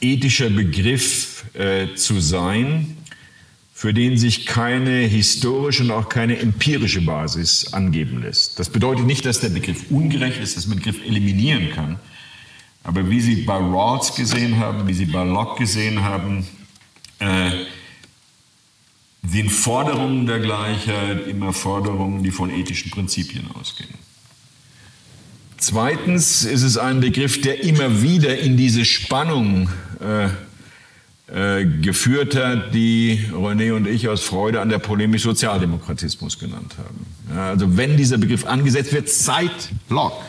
Speaker 1: ethischer Begriff äh, zu sein, für den sich keine historische und auch keine empirische Basis angeben lässt. Das bedeutet nicht, dass der Begriff ungerecht ist, dass man den Begriff eliminieren kann. Aber wie Sie bei Rawls gesehen haben, wie Sie bei Locke gesehen haben, äh, sind Forderungen der Gleichheit immer Forderungen, die von ethischen Prinzipien ausgehen. Zweitens ist es ein Begriff, der immer wieder in diese Spannung äh, äh, geführt hat, die René und ich aus Freude an der Polemik Sozialdemokratismus genannt haben. Ja, also wenn dieser Begriff angesetzt wird, seit Locke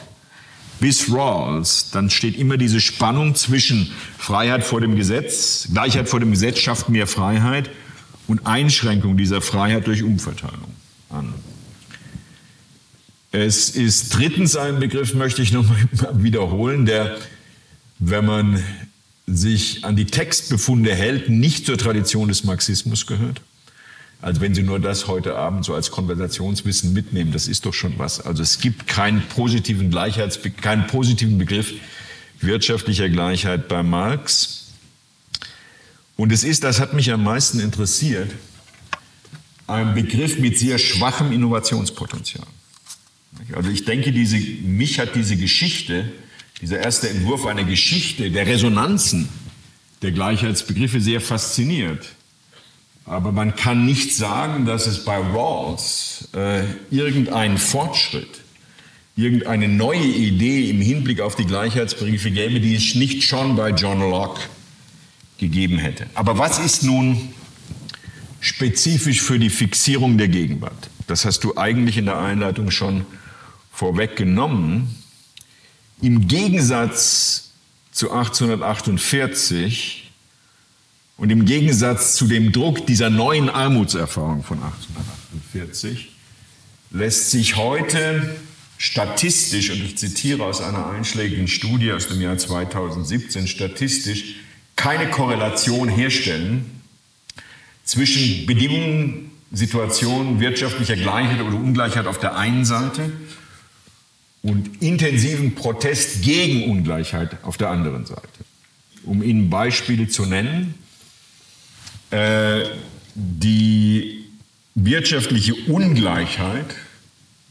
Speaker 1: bis Rawls, dann steht immer diese Spannung zwischen Freiheit vor dem Gesetz, Gleichheit vor dem Gesetz schafft mehr Freiheit und Einschränkung dieser Freiheit durch Umverteilung an. Es ist drittens ein Begriff, möchte ich nochmal wiederholen, der, wenn man sich an die Textbefunde hält, nicht zur Tradition des Marxismus gehört. Also wenn Sie nur das heute Abend so als Konversationswissen mitnehmen, das ist doch schon was. Also es gibt keinen positiven Gleichheits, keinen positiven Begriff wirtschaftlicher Gleichheit bei Marx. Und es ist, das hat mich am meisten interessiert, ein Begriff mit sehr schwachem Innovationspotenzial. Also ich denke, diese, mich hat diese Geschichte, dieser erste Entwurf einer Geschichte der Resonanzen der Gleichheitsbegriffe sehr fasziniert. Aber man kann nicht sagen, dass es bei Rawls äh, irgendeinen Fortschritt, irgendeine neue Idee im Hinblick auf die Gleichheitsbegriffe gäbe, die es nicht schon bei John Locke gegeben hätte. Aber was ist nun spezifisch für die Fixierung der Gegenwart? Das hast du eigentlich in der Einleitung schon vorweggenommen. Im Gegensatz zu 1848 und im Gegensatz zu dem Druck dieser neuen Armutserfahrung von 1848 lässt sich heute statistisch, und ich zitiere aus einer einschlägigen Studie aus dem Jahr 2017, statistisch keine Korrelation herstellen zwischen Bedingungen, Situationen wirtschaftlicher Gleichheit oder Ungleichheit auf der einen Seite und intensiven Protest gegen Ungleichheit auf der anderen Seite. Um Ihnen Beispiele zu nennen, äh, die wirtschaftliche Ungleichheit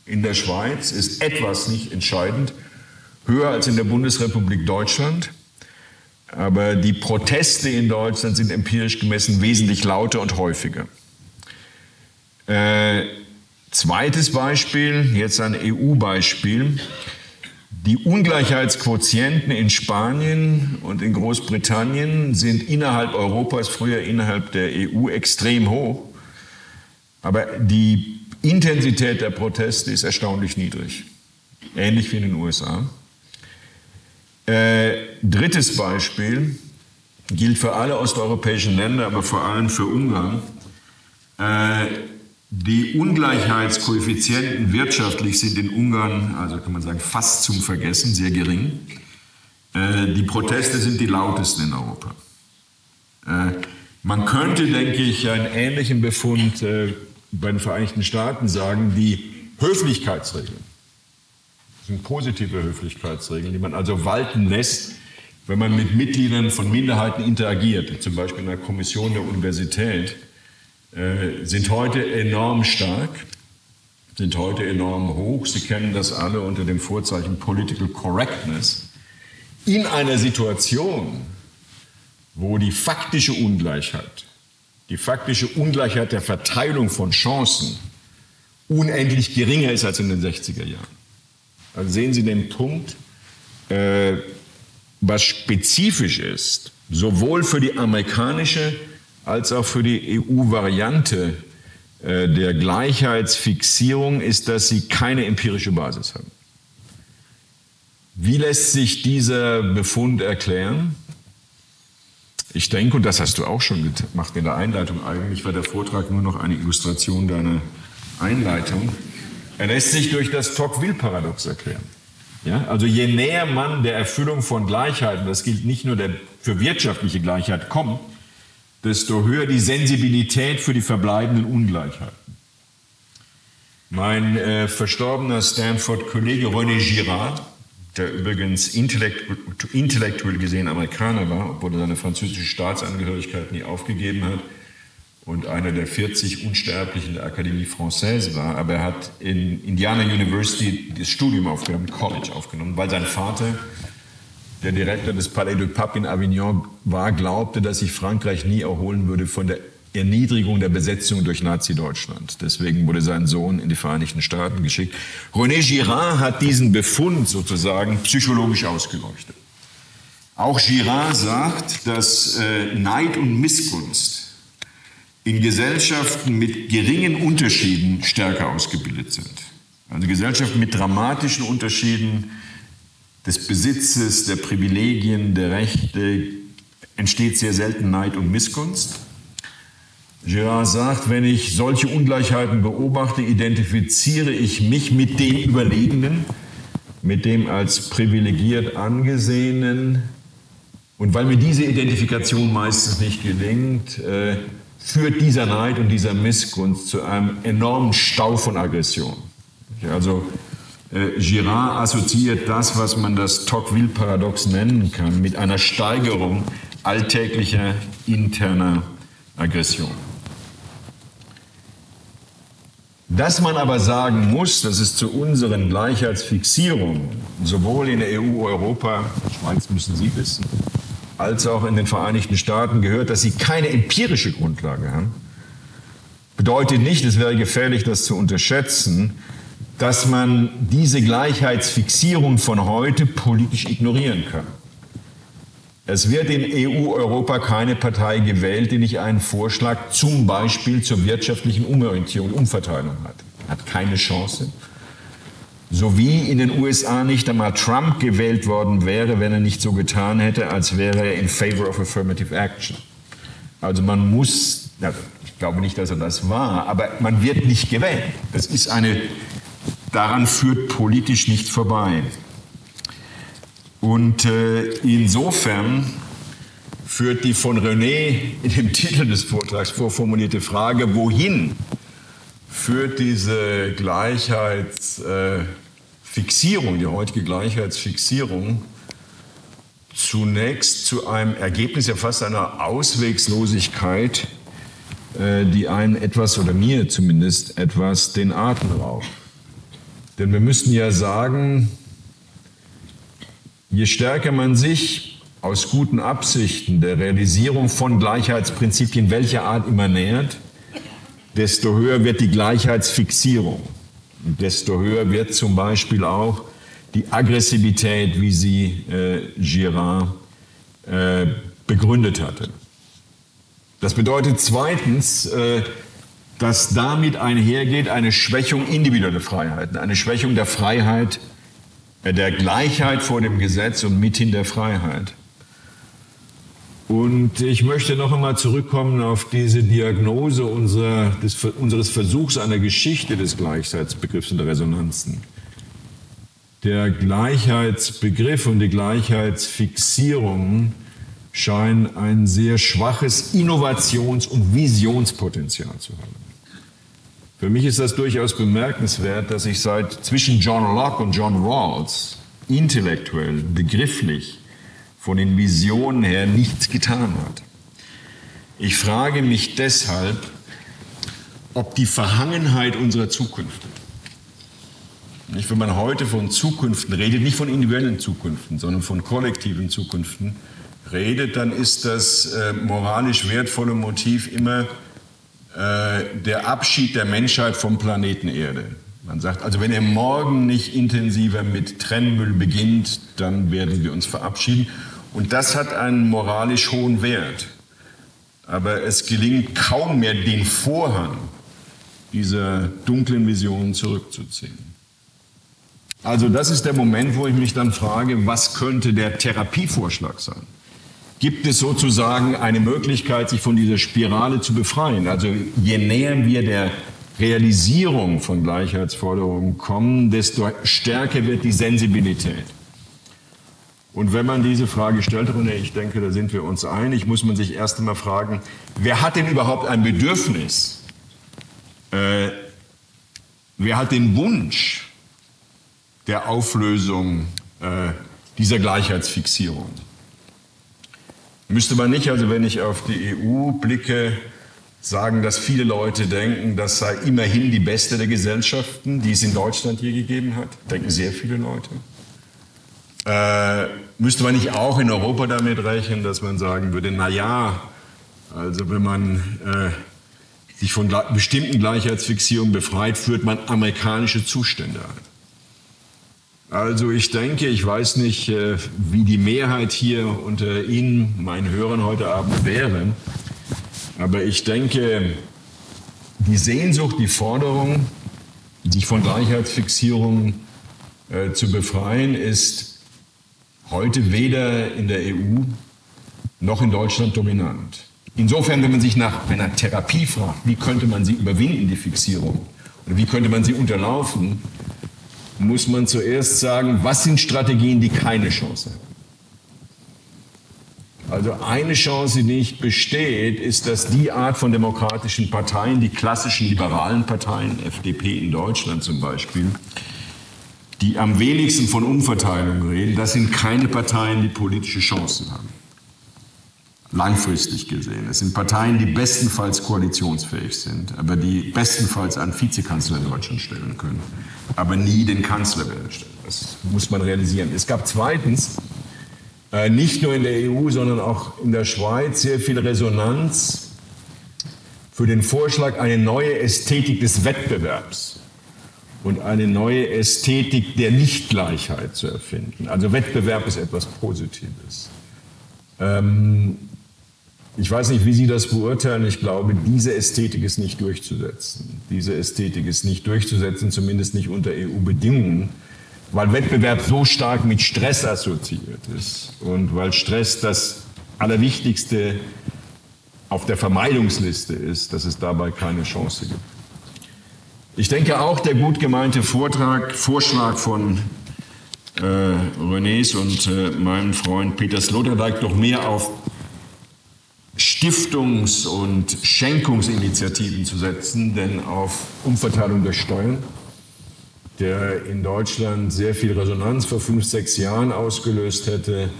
Speaker 1: in der Schweiz ist etwas nicht entscheidend höher als in der Bundesrepublik Deutschland. Aber die Proteste in Deutschland sind empirisch gemessen wesentlich lauter und häufiger. Äh, Zweites Beispiel, jetzt ein EU-Beispiel. Die Ungleichheitsquotienten in Spanien und in Großbritannien sind innerhalb Europas, früher innerhalb der EU, extrem hoch. Aber die Intensität der Proteste ist erstaunlich niedrig. Ähnlich wie in den USA. Äh, drittes Beispiel gilt für alle osteuropäischen Länder, aber vor allem für Ungarn. Äh, die Ungleichheitskoeffizienten wirtschaftlich sind in Ungarn, also kann man sagen, fast zum Vergessen, sehr gering. Äh, die Proteste sind die lautesten in Europa. Äh, man könnte, denke ich, einen ähnlichen Befund äh, bei den Vereinigten Staaten sagen, die Höflichkeitsregeln. Das sind positive Höflichkeitsregeln, die man also walten lässt, wenn man mit Mitgliedern von Minderheiten interagiert, zum Beispiel in der Kommission der Universität äh, sind heute enorm stark, sind heute enorm hoch. Sie kennen das alle unter dem Vorzeichen Political Correctness. In einer Situation, wo die faktische Ungleichheit, die faktische Ungleichheit der Verteilung von Chancen unendlich geringer ist als in den 60er Jahren. Also sehen Sie den Punkt, äh, was spezifisch ist, sowohl für die amerikanische als auch für die EU-Variante äh, der Gleichheitsfixierung ist, dass sie keine empirische Basis haben. Wie lässt sich dieser Befund erklären? Ich denke, und das hast du auch schon gemacht in der Einleitung, eigentlich war der Vortrag nur noch eine Illustration deiner Einleitung. Er lässt sich durch das Tocqueville-Paradox erklären. Ja, also je näher man der Erfüllung von Gleichheit, und das gilt nicht nur der, für wirtschaftliche Gleichheit, kommt, desto höher die Sensibilität für die verbleibenden Ungleichheiten. Mein äh, verstorbener Stanford-Kollege René Girard, der übrigens intellektuell gesehen Amerikaner war, obwohl er seine französische Staatsangehörigkeit nie aufgegeben hat und einer der 40 Unsterblichen der Akademie Française war, aber er hat in Indiana University das Studium aufgenommen, College aufgenommen, weil sein Vater der Direktor des Palais du Pape in Avignon war, glaubte, dass sich Frankreich nie erholen würde von der Erniedrigung der Besetzung durch Nazi-Deutschland. Deswegen wurde sein Sohn in die Vereinigten Staaten geschickt. René Girard hat diesen Befund sozusagen psychologisch ausgeleuchtet. Auch Girard sagt, dass äh, Neid und Missgunst in Gesellschaften mit geringen Unterschieden stärker ausgebildet sind. Also Gesellschaften mit dramatischen Unterschieden des Besitzes, der Privilegien, der Rechte entsteht sehr selten Neid und Missgunst. Girard sagt, wenn ich solche Ungleichheiten beobachte, identifiziere ich mich mit dem Überlegenen, mit dem als privilegiert angesehenen. Und weil mir diese Identifikation meistens nicht gelingt, äh, führt dieser Neid und dieser Missgunst zu einem enormen Stau von Aggression. Also äh, Girard assoziiert das, was man das Tocqueville-Paradox nennen kann, mit einer Steigerung alltäglicher interner Aggression. Dass man aber sagen muss, dass es zu unseren Gleichheitsfixierungen sowohl in der EU, Europa, Schweiz müssen Sie wissen, als auch in den Vereinigten Staaten gehört, dass sie keine empirische Grundlage haben, bedeutet nicht, es wäre gefährlich, das zu unterschätzen, dass man diese Gleichheitsfixierung von heute politisch ignorieren kann. Es wird in EU-Europa keine Partei gewählt, die nicht einen Vorschlag zum Beispiel zur wirtschaftlichen Umorientierung, Umverteilung hat. Hat keine Chance. So wie in den USA nicht einmal Trump gewählt worden wäre, wenn er nicht so getan hätte, als wäre er in favor of affirmative action. Also man muss, ich glaube nicht, dass er das war, aber man wird nicht gewählt. Das ist eine, daran führt politisch nicht vorbei. Und äh, insofern führt die von René in dem Titel des Vortrags vorformulierte Frage, wohin führt diese Gleichheitsfixierung, äh, die heutige Gleichheitsfixierung, zunächst zu einem Ergebnis, ja fast einer Auswegslosigkeit, äh, die einem etwas, oder mir zumindest, etwas den Atem raubt. Denn wir müssten ja sagen, Je stärker man sich aus guten Absichten der Realisierung von Gleichheitsprinzipien welcher Art immer nähert, desto höher wird die Gleichheitsfixierung. Und desto höher wird zum Beispiel auch die Aggressivität, wie sie äh, Girard äh, begründet hatte. Das bedeutet zweitens, äh, dass damit einhergeht eine Schwächung individueller Freiheiten, eine Schwächung der Freiheit der Gleichheit vor dem Gesetz und mithin der Freiheit. Und ich möchte noch einmal zurückkommen auf diese Diagnose unserer, des, unseres Versuchs einer Geschichte des Gleichheitsbegriffs und der Resonanzen. Der Gleichheitsbegriff und die Gleichheitsfixierung scheinen ein sehr schwaches Innovations- und Visionspotenzial zu haben. Für mich ist das durchaus bemerkenswert, dass sich seit zwischen John Locke und John Rawls intellektuell, begrifflich von den Visionen her nichts getan hat. Ich frage mich deshalb, ob die Verhangenheit unserer Zukunft, nicht, wenn man heute von Zukünften redet, nicht von individuellen Zukünften, sondern von kollektiven Zukünften redet, dann ist das äh, moralisch wertvolle Motiv immer äh, der Abschied der Menschheit vom Planeten Erde. Man sagt, also wenn er morgen nicht intensiver mit Trennmüll beginnt, dann werden wir uns verabschieden. Und das hat einen moralisch hohen Wert. Aber es gelingt kaum mehr, den Vorhang dieser dunklen Visionen zurückzuziehen. Also das ist der Moment, wo ich mich dann frage, was könnte der Therapievorschlag sein? Gibt es sozusagen eine Möglichkeit, sich von dieser Spirale zu befreien. Also je näher wir der Realisierung von Gleichheitsforderungen kommen, desto stärker wird die Sensibilität. Und wenn man diese Frage stellt, René, ich denke, da sind wir uns einig, muss man sich erst einmal fragen, wer hat denn überhaupt ein Bedürfnis? Äh, wer hat den Wunsch der Auflösung äh, dieser Gleichheitsfixierung? Müsste man nicht, also wenn ich auf die EU blicke, sagen, dass viele Leute denken, das sei immerhin die beste der Gesellschaften, die es in Deutschland je gegeben hat. Denken sehr viele Leute. Äh, müsste man nicht auch in Europa damit rechnen, dass man sagen würde, na ja, also wenn man äh, sich von bestimmten Gleichheitsfixierungen befreit, führt man amerikanische Zustände ein. Also ich denke, ich weiß nicht, äh, wie die Mehrheit hier unter Ihnen, meinen Hörern heute Abend wäre, aber ich denke, die Sehnsucht, die Forderung, sich von Gleichheitsfixierung äh, zu befreien, ist heute weder in der EU noch in Deutschland dominant. Insofern, wenn man sich nach einer Therapie fragt, wie könnte man sie überwinden, die Fixierung, oder wie könnte man sie unterlaufen, muss man zuerst sagen, was sind Strategien, die keine Chance haben. Also eine Chance, die nicht besteht, ist, dass die Art von demokratischen Parteien, die klassischen liberalen Parteien, FDP in Deutschland zum Beispiel, die am wenigsten von Umverteilung reden, das sind keine Parteien, die politische Chancen haben. langfristig gesehen. Es sind Parteien, die bestenfalls koalitionsfähig sind, aber die bestenfalls einen Vizekanzler in Deutschland stellen können, aber nie den Kanzler werden stellen. Das muss man realisieren. Es gab zweitens äh, nicht nur in der EU, sondern auch in der Schweiz sehr viel Resonanz für den Vorschlag, eine neue Ästhetik des Wettbewerbs und eine neue Ästhetik der Nichtgleichheit zu erfinden. Also Wettbewerb ist etwas Positives. Ähm, ich weiß nicht, wie Sie das beurteilen. Ich glaube, diese Ästhetik ist nicht durchzusetzen. Diese Ästhetik ist nicht durchzusetzen, zumindest nicht unter EU-Bedingungen, weil Wettbewerb so stark mit Stress assoziiert ist und weil Stress das Allerwichtigste auf der Vermeidungsliste ist, dass es dabei keine Chance gibt. Ich denke auch, der gut gemeinte Vortrag, Vorschlag von äh, Renés und äh, meinem Freund Peter Sloterdijk doch mehr auf Stiftungs- und Schenkungsinitiativen zu setzen, denn auf Umverteilung der Steuern, der in Deutschland sehr viel Resonanz vor fünf, sechs Jahren ausgelöst hätte,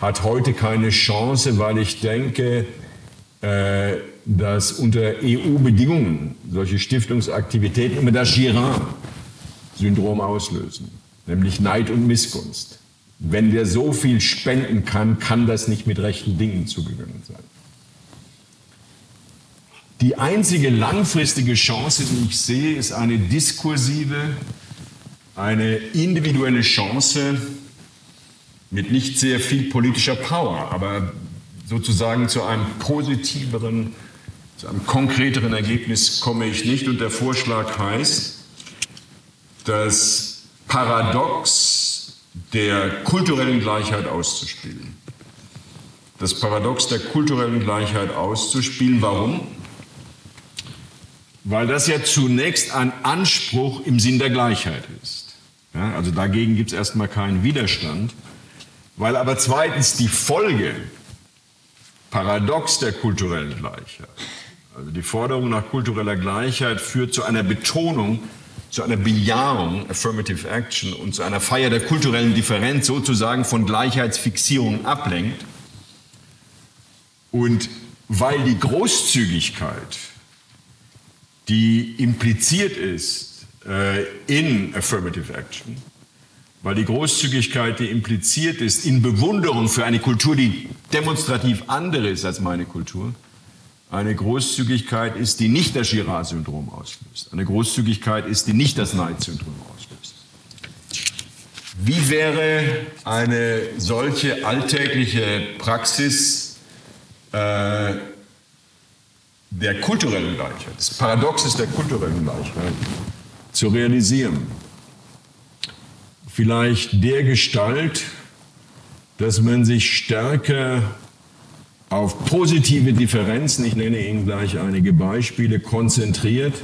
Speaker 1: hat heute keine Chance, weil ich denke, äh, dass unter EU-Bedingungen solche Stiftungsaktivitäten immer das Girard-Syndrom auslösen, nämlich Neid und Missgunst. Wenn der so viel spenden kann, kann das nicht mit rechten Dingen zugegangen sein. Die einzige langfristige Chance, die ich sehe, ist eine diskursive, eine individuelle Chance mit nicht sehr viel politischer Power, aber sozusagen zu einem positiveren, zu einem konkreteren Ergebnis komme ich nicht. Und der Vorschlag heißt, das Paradox der kulturellen Gleichheit auszuspielen. Das Paradox der kulturellen Gleichheit auszuspielen. Warum? Weil das ja zunächst ein Anspruch im Sinn der Gleichheit ist. Ja, also dagegen gibt es erstmal keinen Widerstand. Weil aber zweitens die Folge, Paradox der kulturellen Gleichheit, also die Forderung nach kultureller Gleichheit führt zu einer Betonung, zu einer Bejahung, Affirmative Action und zu einer Feier der kulturellen Differenz sozusagen von Gleichheitsfixierung ablenkt. Und weil die Großzügigkeit die impliziert ist äh, in Affirmative Action, weil die Großzügigkeit, die impliziert ist in Bewunderung für eine Kultur, die demonstrativ andere ist als meine Kultur, eine Großzügigkeit ist, die nicht das Girard-Syndrom auslöst. Eine Großzügigkeit ist, die nicht das Neid-Syndrom auslöst. Wie wäre eine solche alltägliche Praxis äh, der kulturellen Gleichheit, des Paradoxes der kulturellen Gleichheit zu realisieren. Vielleicht der Gestalt, dass man sich stärker auf positive Differenzen, ich nenne Ihnen gleich einige Beispiele, konzentriert.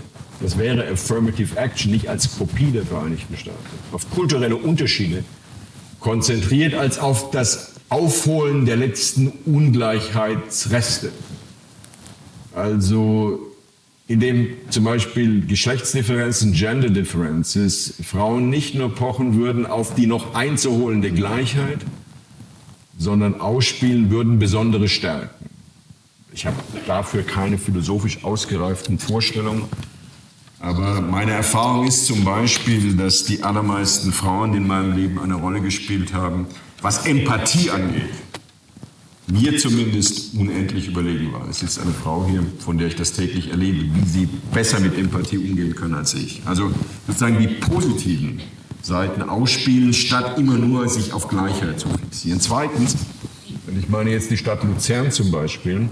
Speaker 1: Das wäre Affirmative Action, nicht als Kopie der Vereinigten Staaten, auf kulturelle Unterschiede konzentriert, als auf das Aufholen der letzten Ungleichheitsreste. Also indem zum Beispiel Geschlechtsdifferenzen, Gender Differences Frauen nicht nur pochen würden auf die noch einzuholende Gleichheit, sondern ausspielen würden besondere Stärken. Ich habe dafür keine philosophisch ausgereiften Vorstellungen, aber meine Erfahrung ist zum Beispiel, dass die allermeisten Frauen, die in meinem Leben eine Rolle gespielt haben, was Empathie angeht, mir zumindest unendlich überlegen war. Es ist eine Frau hier, von der ich das täglich erlebe, wie sie besser mit Empathie umgehen können als ich. Also sozusagen die positiven Seiten ausspielen, statt immer nur sich auf Gleichheit zu fixieren. Zweitens, und ich meine jetzt die Stadt Luzern zum Beispiel,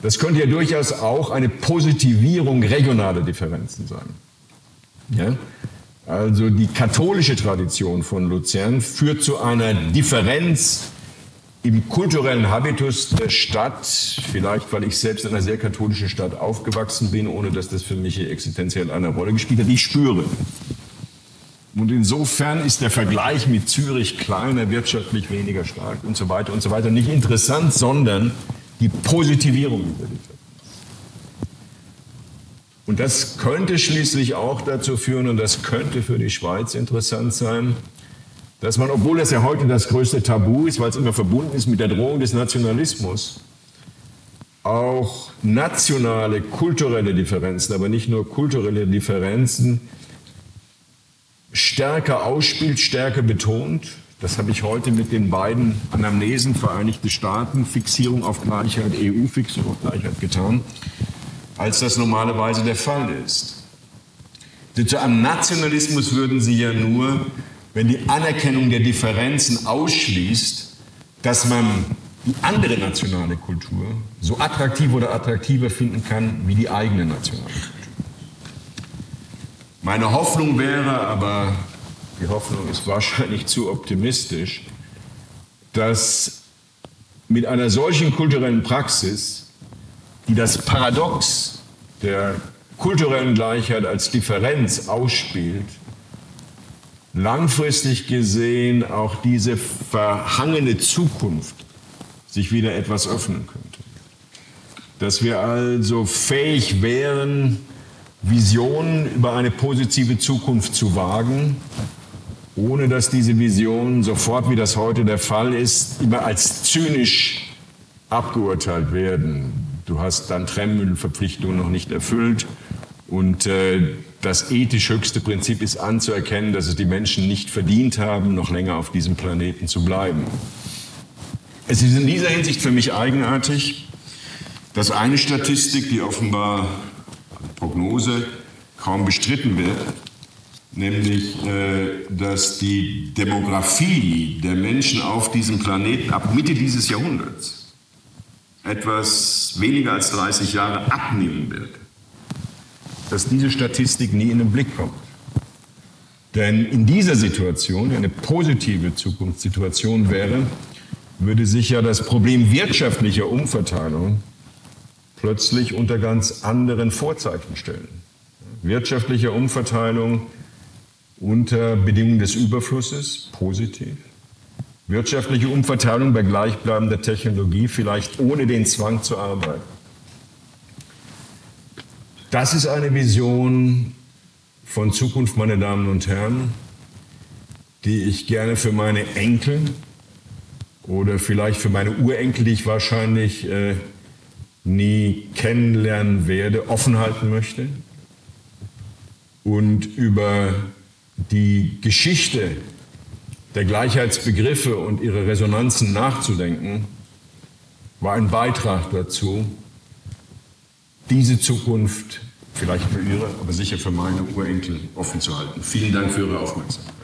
Speaker 1: das könnte ja durchaus auch eine Positivierung regionaler Differenzen sein. Ja? Also die katholische Tradition von Luzern führt zu einer Differenz im kulturellen Habitus der Stadt, vielleicht weil ich selbst in einer sehr katholischen Stadt aufgewachsen bin, ohne dass das für mich existenziell eine Rolle gespielt hat, ich spüre. Und insofern ist der Vergleich mit Zürich kleiner, wirtschaftlich weniger stark und so weiter und so weiter nicht interessant, sondern die Positivierung dieser Differenz. Und das könnte schließlich auch dazu führen, und das könnte für die Schweiz interessant sein, dass man, obwohl das ja heute das größte Tabu ist, weil es immer verbunden ist mit der Drohung des Nationalismus, auch nationale, kulturelle Differenzen, aber nicht nur kulturelle Differenzen, stärker ausspielt, stärker betont. Das habe ich heute mit den beiden Anamnesen Vereinigte Staaten, Fixierung auf Gleichheit, EU-Fixierung auf Gleichheit getan, als das normalerweise der Fall ist. Einem Nationalismus würden Sie ja nur, wenn die Anerkennung der Differenzen ausschließt, dass man die andere nationale Kultur so attraktiv oder attraktiver finden kann wie die eigene nationale Kultur. Meine Hoffnung wäre, aber die Hoffnung ist wahrscheinlich zu optimistisch, dass mit einer solchen kulturellen Praxis, die das Paradox der kulturellen Gleichheit als Differenz ausspielt, langfristig gesehen auch diese verhangene Zukunft sich wieder etwas öffnen könnte. Dass wir also fähig wären, Visionen über eine positive Zukunft zu wagen, ohne dass diese Visionen sofort, wie das heute der Fall ist, immer als zynisch abgeurteilt werden. Du hast dann Trennmüllverpflichtungen noch nicht erfüllt und äh, das ethisch höchste Prinzip ist anzuerkennen, dass es die Menschen nicht verdient haben, noch länger auf diesem Planeten zu bleiben. Es ist in dieser Hinsicht für mich eigenartig, dass eine Statistik, die offenbar Prognose kaum bestritten wird, nämlich äh, dass die Demografie der Menschen auf diesem Planeten ab Mitte dieses Jahrhunderts etwas weniger als 30 Jahre abnehmen wird, dass diese Statistik nie in den Blick kommt. Denn in dieser Situation, eine positive Zukunftssituation wäre, würde sich ja das Problem wirtschaftlicher Umverteilung plötzlich unter ganz anderen Vorzeichen stellen. Wirtschaftliche Umverteilung unter Bedingungen des Überflusses, positiv. Wirtschaftliche Umverteilung bei gleichbleibender Technologie, vielleicht ohne den Zwang zu arbeiten. Das ist eine Vision von Zukunft, meine Damen und Herren, die ich gerne für meine Enkel oder vielleicht für meine Urenkel, die ich wahrscheinlich äh, nie kennenlernen werde, offen halten möchte und über die Geschichte der Gleichheitsbegriffe und ihre Resonanzen nachzudenken, war ein Beitrag dazu, diese Zukunft, vielleicht für Ihre, aber sicher für meine Urenkel, offen zu halten. Vielen Dank für Ihre Aufmerksamkeit.